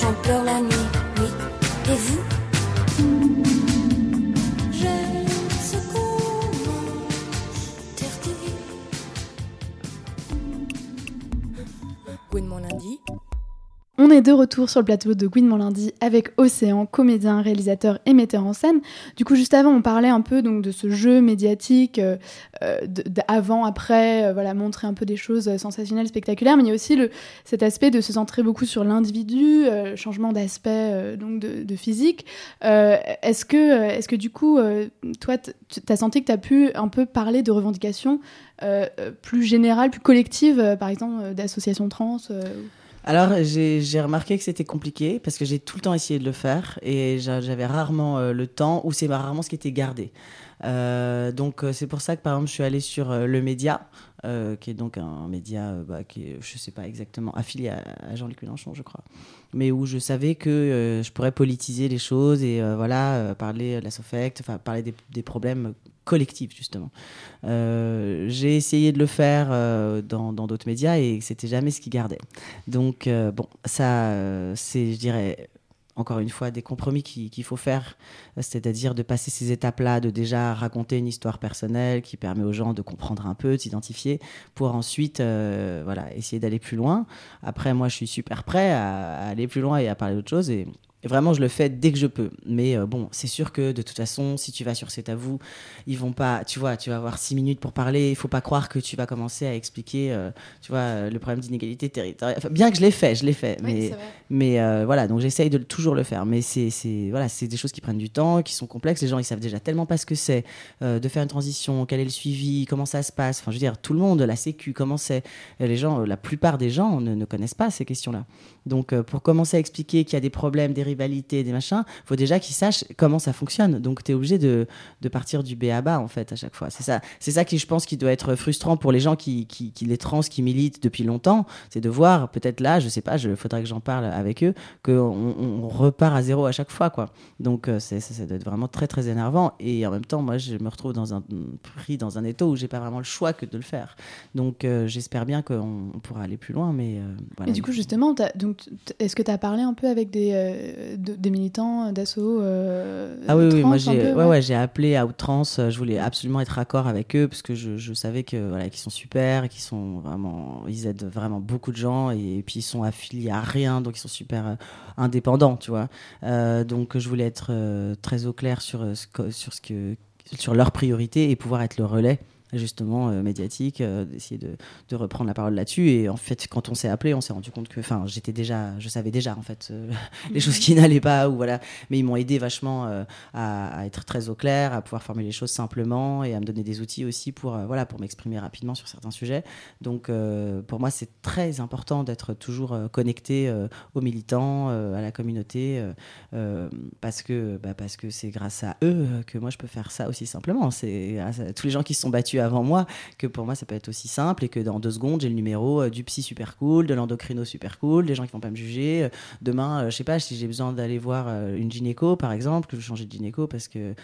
j'en pleure la nuit. Huit, et vous? J'aime ce On est de retour sur le plateau de Gwyn mon lundi avec Océan, comédien, réalisateur et metteur en scène. Du coup, juste avant, on parlait un peu donc de ce jeu médiatique, euh, euh, de- de- avant, après, euh, voilà, montrer un peu des choses euh, sensationnelles, spectaculaires, mais il y a aussi cet aspect de se centrer beaucoup sur l'individu, changement d'aspect donc de, physique. Est-ce que, est-ce que du coup, toi, tu as senti que tu as pu un peu parler de revendications plus générales, plus collectives, par exemple, d'associations trans Alors, j'ai remarqué que c'était compliqué parce que j'ai tout le temps essayé de le faire et j'a- j'avais rarement euh, le temps ou c'est rarement ce qui était gardé. Euh, donc, euh, c'est pour ça que par exemple, je suis allée sur Le Média, qui est donc un média bah, qui est, je sais pas exactement, affilié à, Jean-Luc Mélenchon, je crois, mais où je savais que je pourrais politiser les choses et voilà, parler de la SOFECT, parler des problèmes collectifs, justement. Euh, j'ai essayé de le faire euh, dans d'autres médias et c'était jamais ce qui gardait. Donc, euh, bon, ça, c'est, je dirais, encore une fois, des compromis qui- qu'il faut faire, c'est-à-dire de passer ces étapes-là, de déjà raconter une histoire personnelle qui permet aux gens de comprendre un peu, de s'identifier, pour ensuite, voilà, essayer d'aller plus loin. Après, moi, je suis super prêt à, aller plus loin et à parler d'autre chose. Et vraiment, je le fais dès que je peux. Mais euh, bon, c'est sûr que de toute façon, si tu vas sur C'est à vous, ils vont pas, tu vois, tu vas avoir six minutes pour parler. Il faut pas croire que tu vas commencer à expliquer, euh, tu vois, euh, le problème d'inégalité territoriale. Enfin, bien que je l'ai fait, je l'ai fait. Oui, mais mais euh, voilà, donc j'essaye de toujours le faire. Mais c'est voilà, c'est des choses qui prennent du temps, qui sont complexes. Les gens, ils savent déjà tellement pas ce que c'est de faire une transition, quel est le suivi, comment ça se passe. Enfin, je veux dire, tout le monde, la Sécu, comment c'est? Les gens, la plupart des gens ne, ne connaissent pas ces questions-là. Donc, pour commencer à expliquer qu'il y a des problèmes, des des machins, faut déjà qu'ils sachent comment ça fonctionne. Donc, tu es obligé de, de partir du B à bas, en fait, à chaque fois. C'est ça, c'est ça qui, je pense, qui doit être frustrant pour les gens qui, qui, les trans, qui militent depuis longtemps. C'est de voir, peut-être là, je sais pas, il faudrait que j'en parle avec eux, qu'on on, repart à zéro à chaque fois, quoi. Donc, euh, ça, doit être vraiment très, très énervant. Et en même temps, moi, je me retrouve dans un, pris dans un étau où j'ai pas vraiment le choix que de le faire. Donc, euh, j'espère bien qu'on on pourra aller plus loin, mais euh, du coup, justement, donc, est-ce que tu as parlé un peu avec des, de- des militants d'assaut euh, Ah oui, oui, moi j'ai ouais, appelé à outrance. euh, Je voulais absolument être raccord avec eux parce que je, je savais que voilà, qu'ils sont super, qu'ils sont vraiment, ils aident vraiment beaucoup de gens et, puis ils sont affiliés à rien, donc ils sont super euh, indépendants, tu vois. Donc je voulais être très au clair sur sur ce que sur leurs priorités et pouvoir être le relais justement euh, médiatique, euh, d'essayer de, de reprendre la parole là-dessus. Et en fait, quand on s'est appelé, on s'est rendu compte que, enfin, j'étais déjà, je savais déjà en fait euh, les choses qui n'allaient pas ou voilà. Mais ils m'ont aidé vachement à, à être très au clair, à pouvoir formuler les choses simplement et à me donner des outils aussi pour voilà pour m'exprimer rapidement sur certains sujets. Donc pour moi, c'est très important d'être toujours connecté aux militants, à la communauté, parce que bah, parce que c'est grâce à eux que moi je peux faire ça aussi simplement. C'est tous les gens qui se sont battus avant moi que pour moi ça peut être aussi simple et que dans deux secondes j'ai le numéro euh, du psy super cool, de l'endocrino super cool, des gens qui vont pas me juger. Euh, Demain, euh, je sais pas si j'ai besoin d'aller voir une gynéco par exemple, que je changer de gynéco parce que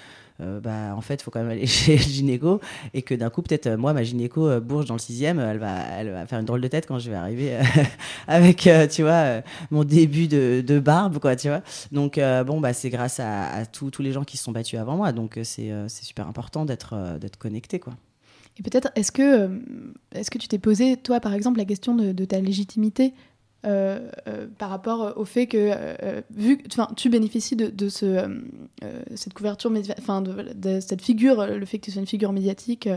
bah en fait faut quand même aller chez le gynéco et que d'un coup peut-être moi ma gynéco bourge dans le sixième, elle va elle va faire une drôle de tête quand je vais arriver avec tu vois mon début de, barbe quoi tu vois. Donc bon bah c'est grâce à, à tous les gens qui se sont battus avant moi donc c'est super important d'être d'être connecté quoi. Et peut-être, est-ce que, euh, est-ce que tu t'es posé, toi, par exemple, la question de, ta légitimité euh, euh, par rapport au fait que, vu que tu bénéficies de, ce, cette couverture, enfin, de, cette figure, le fait que tu sois une figure médiatique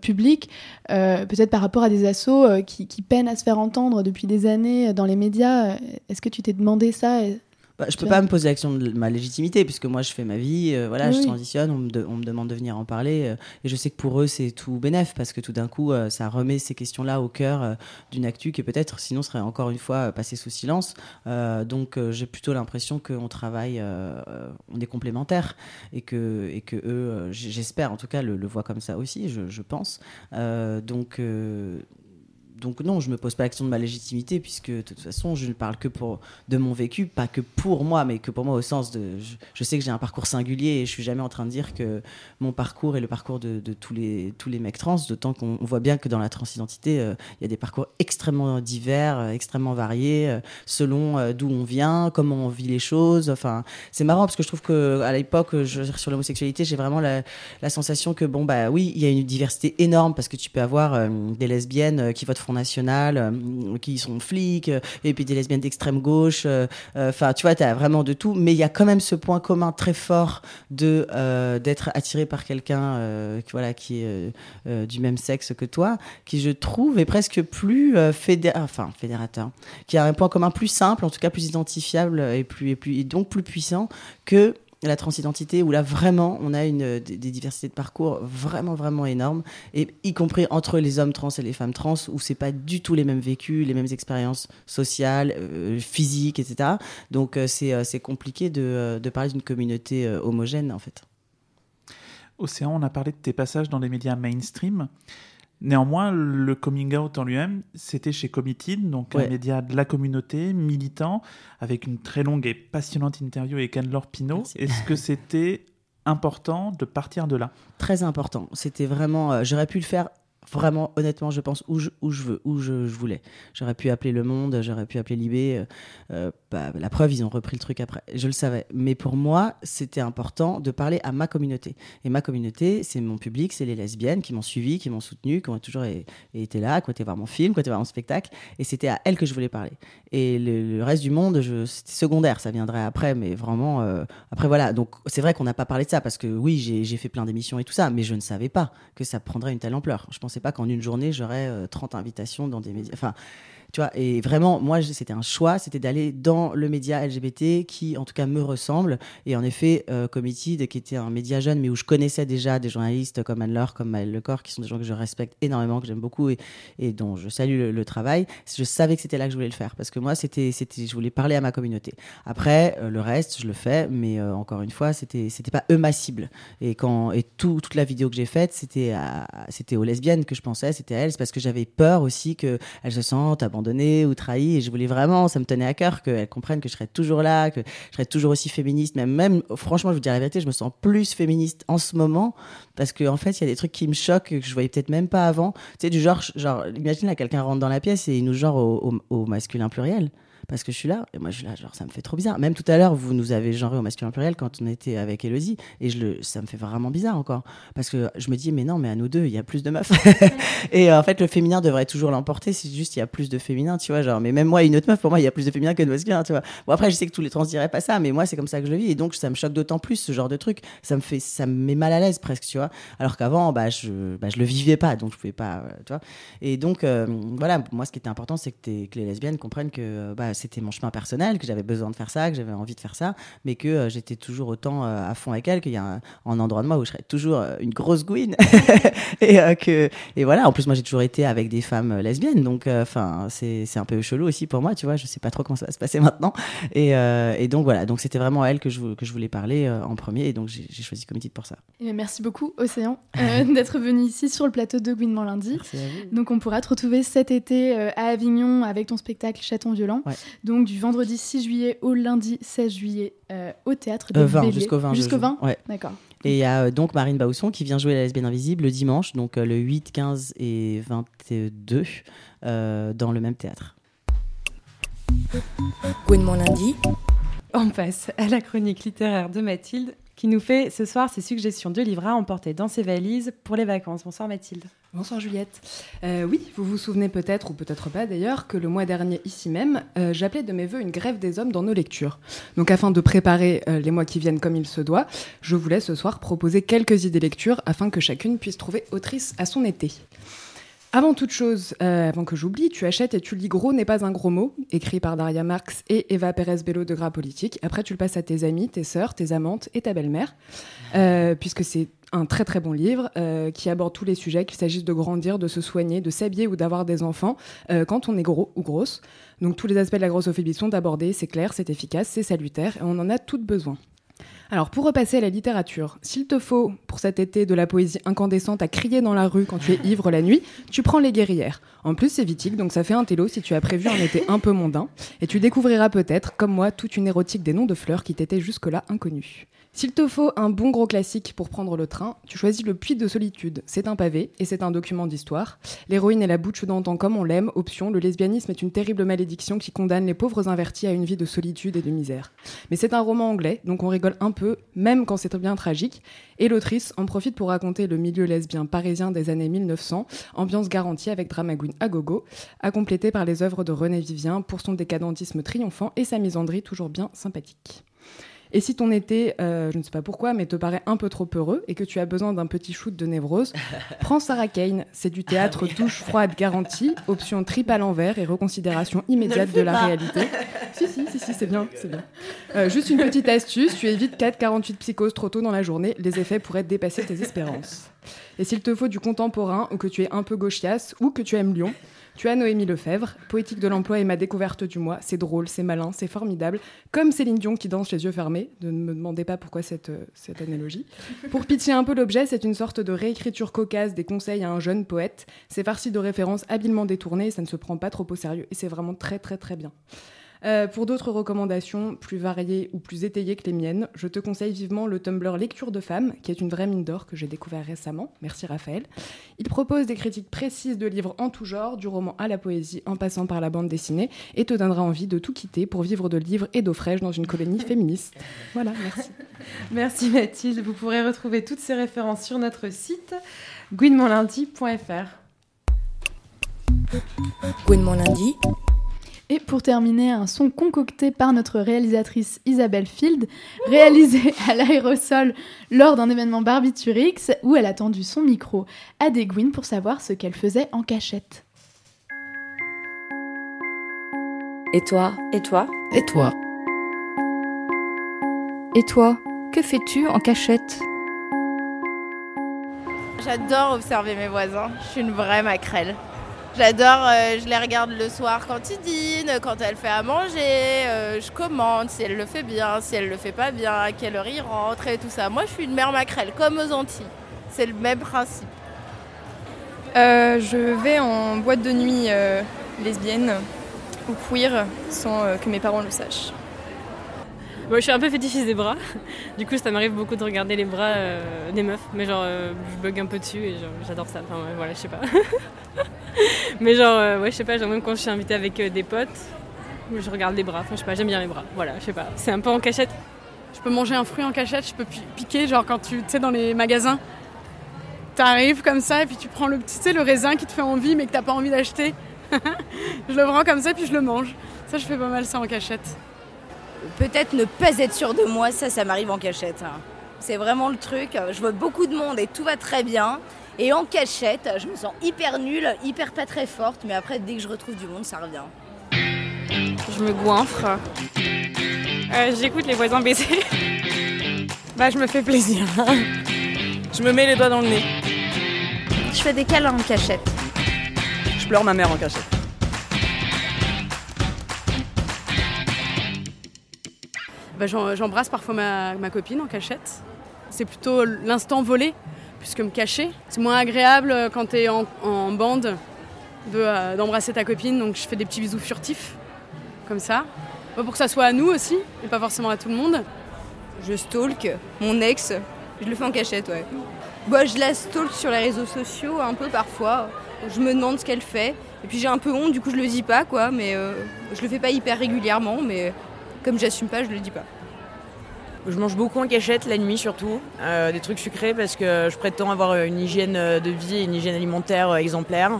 publique, peut-être par rapport à des assos qui, qui peinent à se faire entendre depuis des années dans les médias, est-ce que tu t'es demandé ça Bah, je peux pas me poser la question de ma légitimité puisque moi je fais ma vie, euh, voilà, Oui, je transitionne, on me, de- on me demande de venir en parler euh, et je sais que pour eux c'est tout bénef parce que tout d'un coup euh, ça remet ces questions-là au cœur d'une actu qui peut-être sinon serait encore une fois passée sous silence. Donc j'ai plutôt l'impression qu'on travaille, on est complémentaires et que, et que eux, j'espère en tout cas, le, le voient comme ça aussi, je, je pense. Donc donc non, je me pose pas la question de ma légitimité puisque de toute façon, je ne parle que pour de mon vécu, pas que pour moi, mais que pour moi au sens de, je, sais que j'ai un parcours singulier et je suis jamais en train de dire que mon parcours est le parcours de, tous les tous les mecs trans. D'autant qu'on on voit bien que dans la transidentité, euh, il y a des parcours extrêmement divers, euh, extrêmement variés, euh, selon d'où on vient, comment on vit les choses. Enfin, c'est marrant parce que je trouve que à l'époque, sur l'homosexualité, j'ai vraiment la, sensation que bon bah oui, il y a une diversité énorme parce que tu peux avoir des lesbiennes qui votent Front National, euh, qui sont flics, euh, et puis des lesbiennes d'extrême gauche. euh, Enfin, tu vois, tu as vraiment de tout, mais il y a quand même ce point commun très fort de d'être attiré par quelqu'un qui voilà qui est du même sexe que toi, qui je trouve est presque plus euh, fédé- enfin fédérateur, qui a un point commun plus simple, en tout cas plus identifiable et plus et donc plus puissant que la transidentité où là vraiment on a une euh, des, diversités de parcours vraiment vraiment énormes et y compris entre les hommes trans et les femmes trans où c'est pas du tout les mêmes vécus les mêmes expériences sociales euh, physiques etc donc euh, c'est compliqué de, de parler d'une communauté homogène en fait Océan, on a parlé de tes passages dans les médias mainstream. Néanmoins, le coming out en lui-même, c'était chez Committed, donc Ouais. un média de la communauté, militant, avec une très longue et passionnante interview avec Anne-Laure Pinault. Est-ce que c'était important de partir de là? Très important. C'était vraiment. euh, J'aurais pu le faire vraiment, honnêtement, je pense où je, où je veux, où je, je voulais. J'aurais pu appeler Le Monde, j'aurais pu appeler Libé. euh, euh, bah, la preuve, ils ont repris le truc après. Je le savais. Mais pour moi, c'était important de parler à ma communauté. Et ma communauté, c'est mon public, c'est les lesbiennes qui m'ont suivi, qui m'ont soutenu, qui ont toujours été là, qui ont été voir mon film, qui ont été voir mon spectacle. Et c'était à elles que je voulais parler. Et le, reste du monde, c'était secondaire, ça viendrait après. Mais vraiment, euh, après voilà. Donc c'est vrai qu'on n'a pas parlé de ça parce que oui, j'ai fait plein d'émissions et tout ça, mais je ne savais pas que ça prendrait une telle ampleur. Je pensais pas qu'en une journée, j'aurais euh, 30 invitations dans des médias. Tu vois, et vraiment, moi, c'était un choix, c'était d'aller dans le média LGBT qui, en tout cas, me ressemble. Et en effet, euh, Committed, qui était un média jeune, mais où je connaissais déjà des journalistes comme Anne-Laure, comme Maëlle Lecor, qui sont des gens que je respecte énormément, que j'aime beaucoup et, dont je salue le, travail. Je savais que c'était là que je voulais le faire parce que moi, c'était, je voulais parler à ma communauté. Après, euh, le reste, je le fais, mais euh, encore une fois, c'était, c'était pas eux ma cible. Et quand, et tout, toute la vidéo que j'ai faite, c'était, c'était aux lesbiennes que je pensais, c'était elles, c'est parce que j'avais peur aussi qu'elles se sentent abandonnées ou trahies. Et je voulais vraiment, ça me tenait à cœur qu'elles comprennent que je serais toujours là, que je serais toujours aussi féministe. Même, même franchement, je vous dire la vérité, je me sens plus féministe en ce moment parce qu'en en fait, il y a des trucs qui me choquent que je voyais peut-être même pas avant. Tu sais, du genre, genre imagine là, quelqu'un rentre dans la pièce et il nous genre au masculin pluriel. Parce que je suis là, et moi je suis là, genre ça me fait trop bizarre. Même tout à l'heure, vous nous avez genré au masculin pluriel quand on était avec Elodie, et je le, ça me fait vraiment bizarre encore. Parce que je me dis, mais non, mais à nous deux, il y a plus de meufs. et euh, en fait, le féminin devrait toujours l'emporter, c'est juste il y a plus de féminin, tu vois. Genre, mais même moi, une autre meuf, pour moi, il y a plus de féminin que de masculin, tu vois. Bon, après, je sais que tous les trans diraient pas ça, mais moi, c'est comme ça que je le vis, et donc ça me choque d'autant plus ce genre de truc. Ça me fait, ça me met mal à l'aise presque, tu vois. Alors qu'avant, bah, je, bah, je le vivais pas, donc je pouvais pas, euh, tu vois. Et donc, euh, voilà, moi, ce qui était important, c'est que, que les lesbiennes comprennent que bah, c'était mon chemin personnel, que j'avais besoin de faire ça, que j'avais envie de faire ça, mais que euh, j'étais toujours autant euh, à fond avec elles, qu'il y a un, un endroit de moi où je serais toujours euh, une grosse gouine. et, que, et voilà, en plus, moi, j'ai toujours été avec des femmes lesbiennes, donc enfin, c'est c'est un peu chelou aussi pour moi, tu vois, je sais pas trop comment ça va se passer maintenant. Et, et donc, voilà, donc c'était vraiment à elle que je, que je voulais parler en premier, et donc j'ai choisi Comité pour ça. Eh bien, merci beaucoup, Océan, euh, d'être venu ici sur le plateau de Gouinement lundi. Donc, on pourra te retrouver cet été à Avignon avec ton spectacle Chaton Violent. Ouais. Donc, du vendredi 6 juillet au lundi 16 juillet euh, au théâtre des Euh, 20, Béliers. jusqu'au 20. je Jusqu'au joue. 20 Ouais. D'accord. Et il y a euh, donc Marine Bausson qui vient jouer la lesbienne invisible le dimanche, donc euh, le 8, 15 et 22, euh, dans le même théâtre. Gouinement lundi. On passe à la chronique littéraire de Mathilde qui nous fait ce soir ses suggestions de livres à emporter dans ses valises pour les vacances. Bonsoir Mathilde. Bonsoir Juliette. Euh, oui, vous vous souvenez peut-être, ou peut-être pas d'ailleurs, que le mois dernier, ici même, euh, j'appelais de mes voeux une grève des hommes dans nos lectures. Donc afin de préparer euh, les mois qui viennent comme il se doit, je voulais ce soir proposer quelques idées lectures afin que chacune puisse trouver autrice à son été. Avant toute chose, euh, avant que j'oublie, tu achètes et tu lis Gros n'est pas un gros mot, écrit par Daria Marx et Eva Pérez Bello de Gras Politique. Après, tu le passes à tes amis, tes sœurs, tes amantes et ta belle-mère, euh, puisque c'est un très très bon livre euh, qui aborde tous les sujets, qu'il s'agisse de grandir, de se soigner, de s'habiller ou d'avoir des enfants quand on est gros ou grosse. Donc tous les aspects de la grossophobie sont abordés, c'est clair, c'est efficace, c'est salutaire et on en a toutes besoin. Alors, pour repasser à la littérature, s'il te faut, pour cet été, de la poésie incandescente à crier dans la rue quand tu es ivre la nuit, tu prends Les Guerrières. En plus, c'est vitique, donc ça fait un télo si tu as prévu un été un peu mondain. Et tu découvriras peut-être, comme moi, toute une érotique des noms de fleurs qui t'étaient jusque-là inconnus. S'il te faut un bon gros classique pour prendre le train, tu choisis Le Puits de Solitude. C'est un pavé et c'est un document d'histoire. L'héroïne est la bouche d'antan comme on l'aime. Option, le lesbianisme est une terrible malédiction qui condamne les pauvres invertis à une vie de solitude et de misère. Mais c'est un roman anglais, donc on rigole un peu, même quand c'est bien tragique. Et l'autrice en profite pour raconter le milieu lesbien parisien des années 1900, ambiance garantie avec drama queen à gogo, à compléter par les œuvres de René Vivien pour son décadentisme triomphant et sa misandrie toujours bien sympathique. Et si ton été, euh, je ne sais pas pourquoi, mais te paraît un peu trop heureux et que tu as besoin d'un petit shoot de névrose, prends Sarah Kane. C'est du théâtre douche froide garantie, option trip à l'envers et reconsidération immédiate de la pas. réalité. si, si, si, si, c'est bien, c'est bien. Euh, juste une petite astuce, tu évites 4,48 psychoses trop tôt dans la journée, les effets pourraient dépasser tes espérances. Et s'il te faut du contemporain ou que tu es un peu gauchiasse ou que tu aimes Lyon, tu as Noémie Lefebvre, poétique de l'emploi et ma découverte du mois. C'est drôle, c'est malin, c'est formidable. Comme Céline Dion qui danse les yeux fermés. Ne me demandez pas pourquoi cette, euh, cette analogie. Pour pitcher un peu l'objet, c'est une sorte de réécriture cocasse des conseils à un jeune poète. C'est farci de références habilement détournées et ça ne se prend pas trop au sérieux. Et c'est vraiment très très très bien. Euh, pour d'autres recommandations plus variées ou plus étayées que les miennes, je te conseille vivement le Tumblr Lecture de femmes, qui est une vraie mine d'or que j'ai découvert récemment. Merci Raphaël. Il propose des critiques précises de livres en tout genre, du roman à la poésie, en passant par la bande dessinée, et te donnera envie de tout quitter pour vivre de livres et d'eau fraîche dans une colonie féministe. Voilà, merci. Merci Mathilde. Vous pourrez retrouver toutes ces références sur notre site lundi. Et pour terminer, un son concocté par notre réalisatrice Isabelle Field, réalisé à l'aérosol lors d'un événement Barbiturix où elle a tendu son micro à des Gwyn pour savoir ce qu'elle faisait en cachette. Et toi? Et toi? Et toi? Et toi Que fais-tu en cachette? J'adore observer mes voisins. Je suis une vraie maquerelle. J'adore, euh, je les regarde le soir quand ils dînent, quand elle fait à manger, euh, je commande si elle le fait bien, si elle le fait pas bien, à quelle heure rentrent et tout ça. Moi, je suis une mère maquerelle, comme aux Antilles. C'est le même principe. Euh, je vais en boîte de nuit lesbienne ou queer sans que mes parents le sachent. Moi, je suis un peu fétichiste des bras. Du coup, ça m'arrive beaucoup de regarder les bras euh, des meufs. Mais genre, euh, je bug un peu dessus et j'adore ça. Enfin, voilà, je sais pas. mais genre, euh, ouais, je sais pas, genre, même quand je suis invitée avec des potes, je regarde les bras. Enfin, je sais pas, j'aime bien les bras. Voilà, je sais pas. C'est un peu en cachette. Je peux manger un fruit en cachette, je peux pi- piquer, genre quand tu sais, dans les magasins, t'arrives comme ça et puis tu prends le petit, tu sais, le raisin qui te fait envie mais que t'as pas envie d'acheter. je le prends comme ça et puis je le mange. Ça, je fais pas mal ça en cachette. Peut-être ne pas être sûr de moi, ça, ça m'arrive en cachette. hein. C'est vraiment le truc. Je vois beaucoup de monde et tout va très bien. Et en cachette, je me sens hyper nulle, hyper pas très forte, mais après, dès que je retrouve du monde, ça revient. Je me goinfre. Euh, J'écoute les voisins baiser. Bah, je me fais plaisir. Je me mets les doigts dans le nez. Je fais des câlins en cachette. Je pleure ma mère en cachette. Bah, J'embrasse parfois ma, copine en cachette. C'est plutôt l'instant volé, plus que me cacher. C'est moins agréable euh, quand t'es en, en bande de, euh, d'embrasser ta copine, donc je fais des petits bisous furtifs, comme ça. Pour que ça soit à nous aussi, et pas forcément à tout le monde. Je stalk mon ex, je le fais en cachette, ouais. Bah, je la stalk sur les réseaux sociaux un peu parfois. Je me demande ce qu'elle fait. Et puis j'ai un peu honte, du coup je le dis pas, quoi. Mais euh, je le fais pas hyper régulièrement, mais comme j'assume pas, je le dis pas. Je mange beaucoup en cachette la nuit surtout, euh, des trucs sucrés parce que je prétends avoir une hygiène euh, de vie et une hygiène alimentaire euh, exemplaire.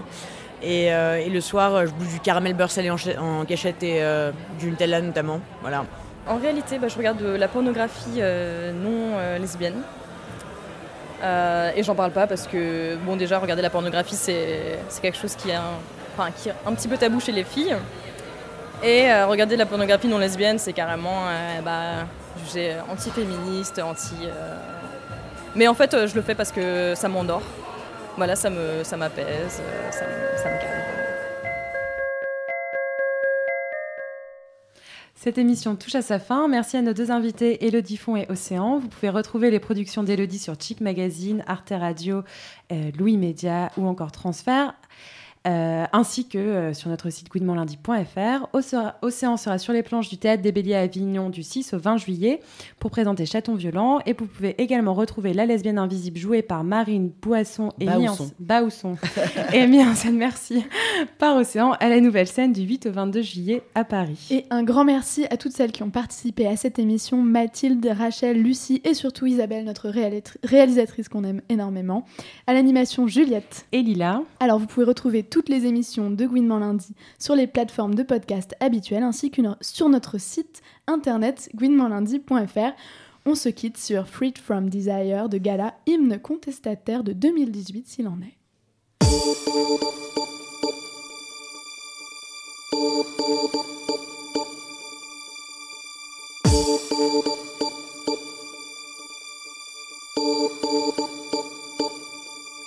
Et, euh, et le soir, je bouffe du caramel beurre salé en, cachette et euh, du Nutella notamment. Voilà. En réalité, bah, je regarde de la pornographie euh, non euh, lesbienne. Euh, et j'en parle pas parce que, bon, déjà, regarder la pornographie, c'est c'est quelque chose qui est, un, enfin, qui est un petit peu tabou chez les filles. Et euh, regarder de la pornographie non lesbienne, c'est carrément euh, bah, jugé anti-féministe, anti. euh, Mais en fait, euh, je le fais parce que ça m'endort. Voilà, ça me, ça m'apaise, euh, ça, me- calme. Cette émission touche à sa fin. Merci à nos deux invités, Elodie Font et Océan. Vous pouvez retrouver les productions d'Elodie sur Chic Magazine, Arte Radio, euh, Louis Média ou encore Transfert. Euh, ainsi que euh, sur notre site gouinementlundi.fr. Océ- Océan sera sur les planches du Théâtre des Béliers à Avignon du 6 au 20 juillet pour présenter Chaton Violent. Et vous pouvez également retrouver La lesbienne invisible jouée par Marine Boisson et Baousson. Baousson et mis en scène, merci, par Océan à la nouvelle scène du 8 au 22 juillet à Paris. Et un grand merci à toutes celles qui ont participé à cette émission, Mathilde, Rachel, Lucie et surtout Isabelle, notre réalisatrice qu'on aime énormément. À l'animation, Juliette. Et Lila. Alors vous pouvez retrouver toutes les émissions de Gouinement Lundi sur les plateformes de podcast habituelles ainsi que sur notre site internet gouinementlundi.fr. On se quitte sur Freed from Desire de Gala, hymne contestataire de 2018 s'il en est.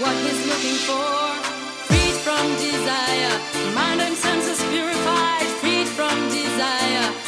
what he's looking for. Freed from desire, mind and senses purified, freed from desire.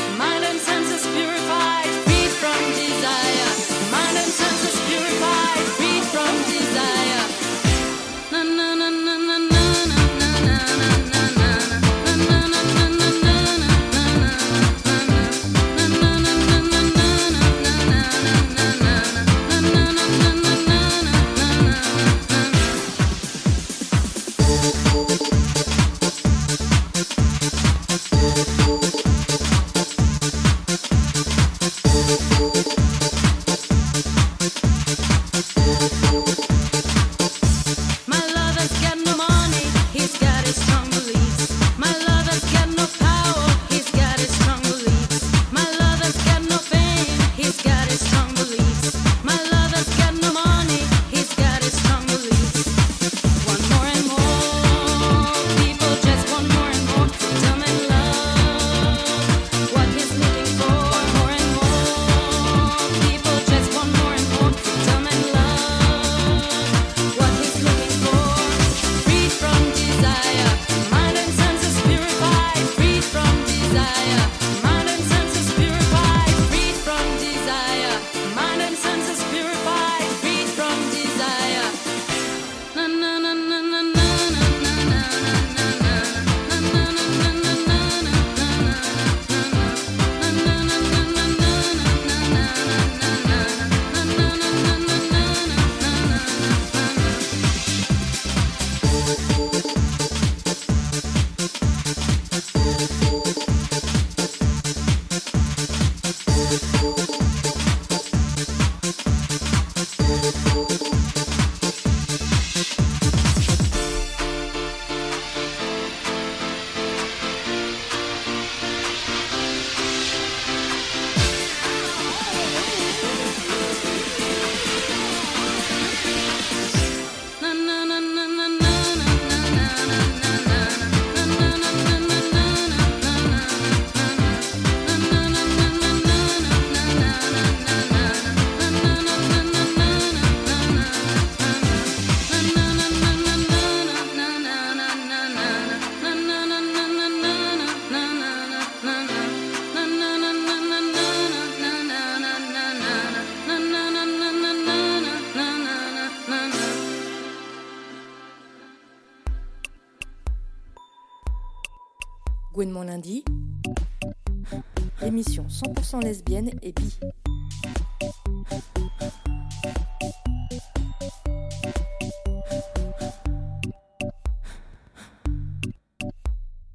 lesbiennes et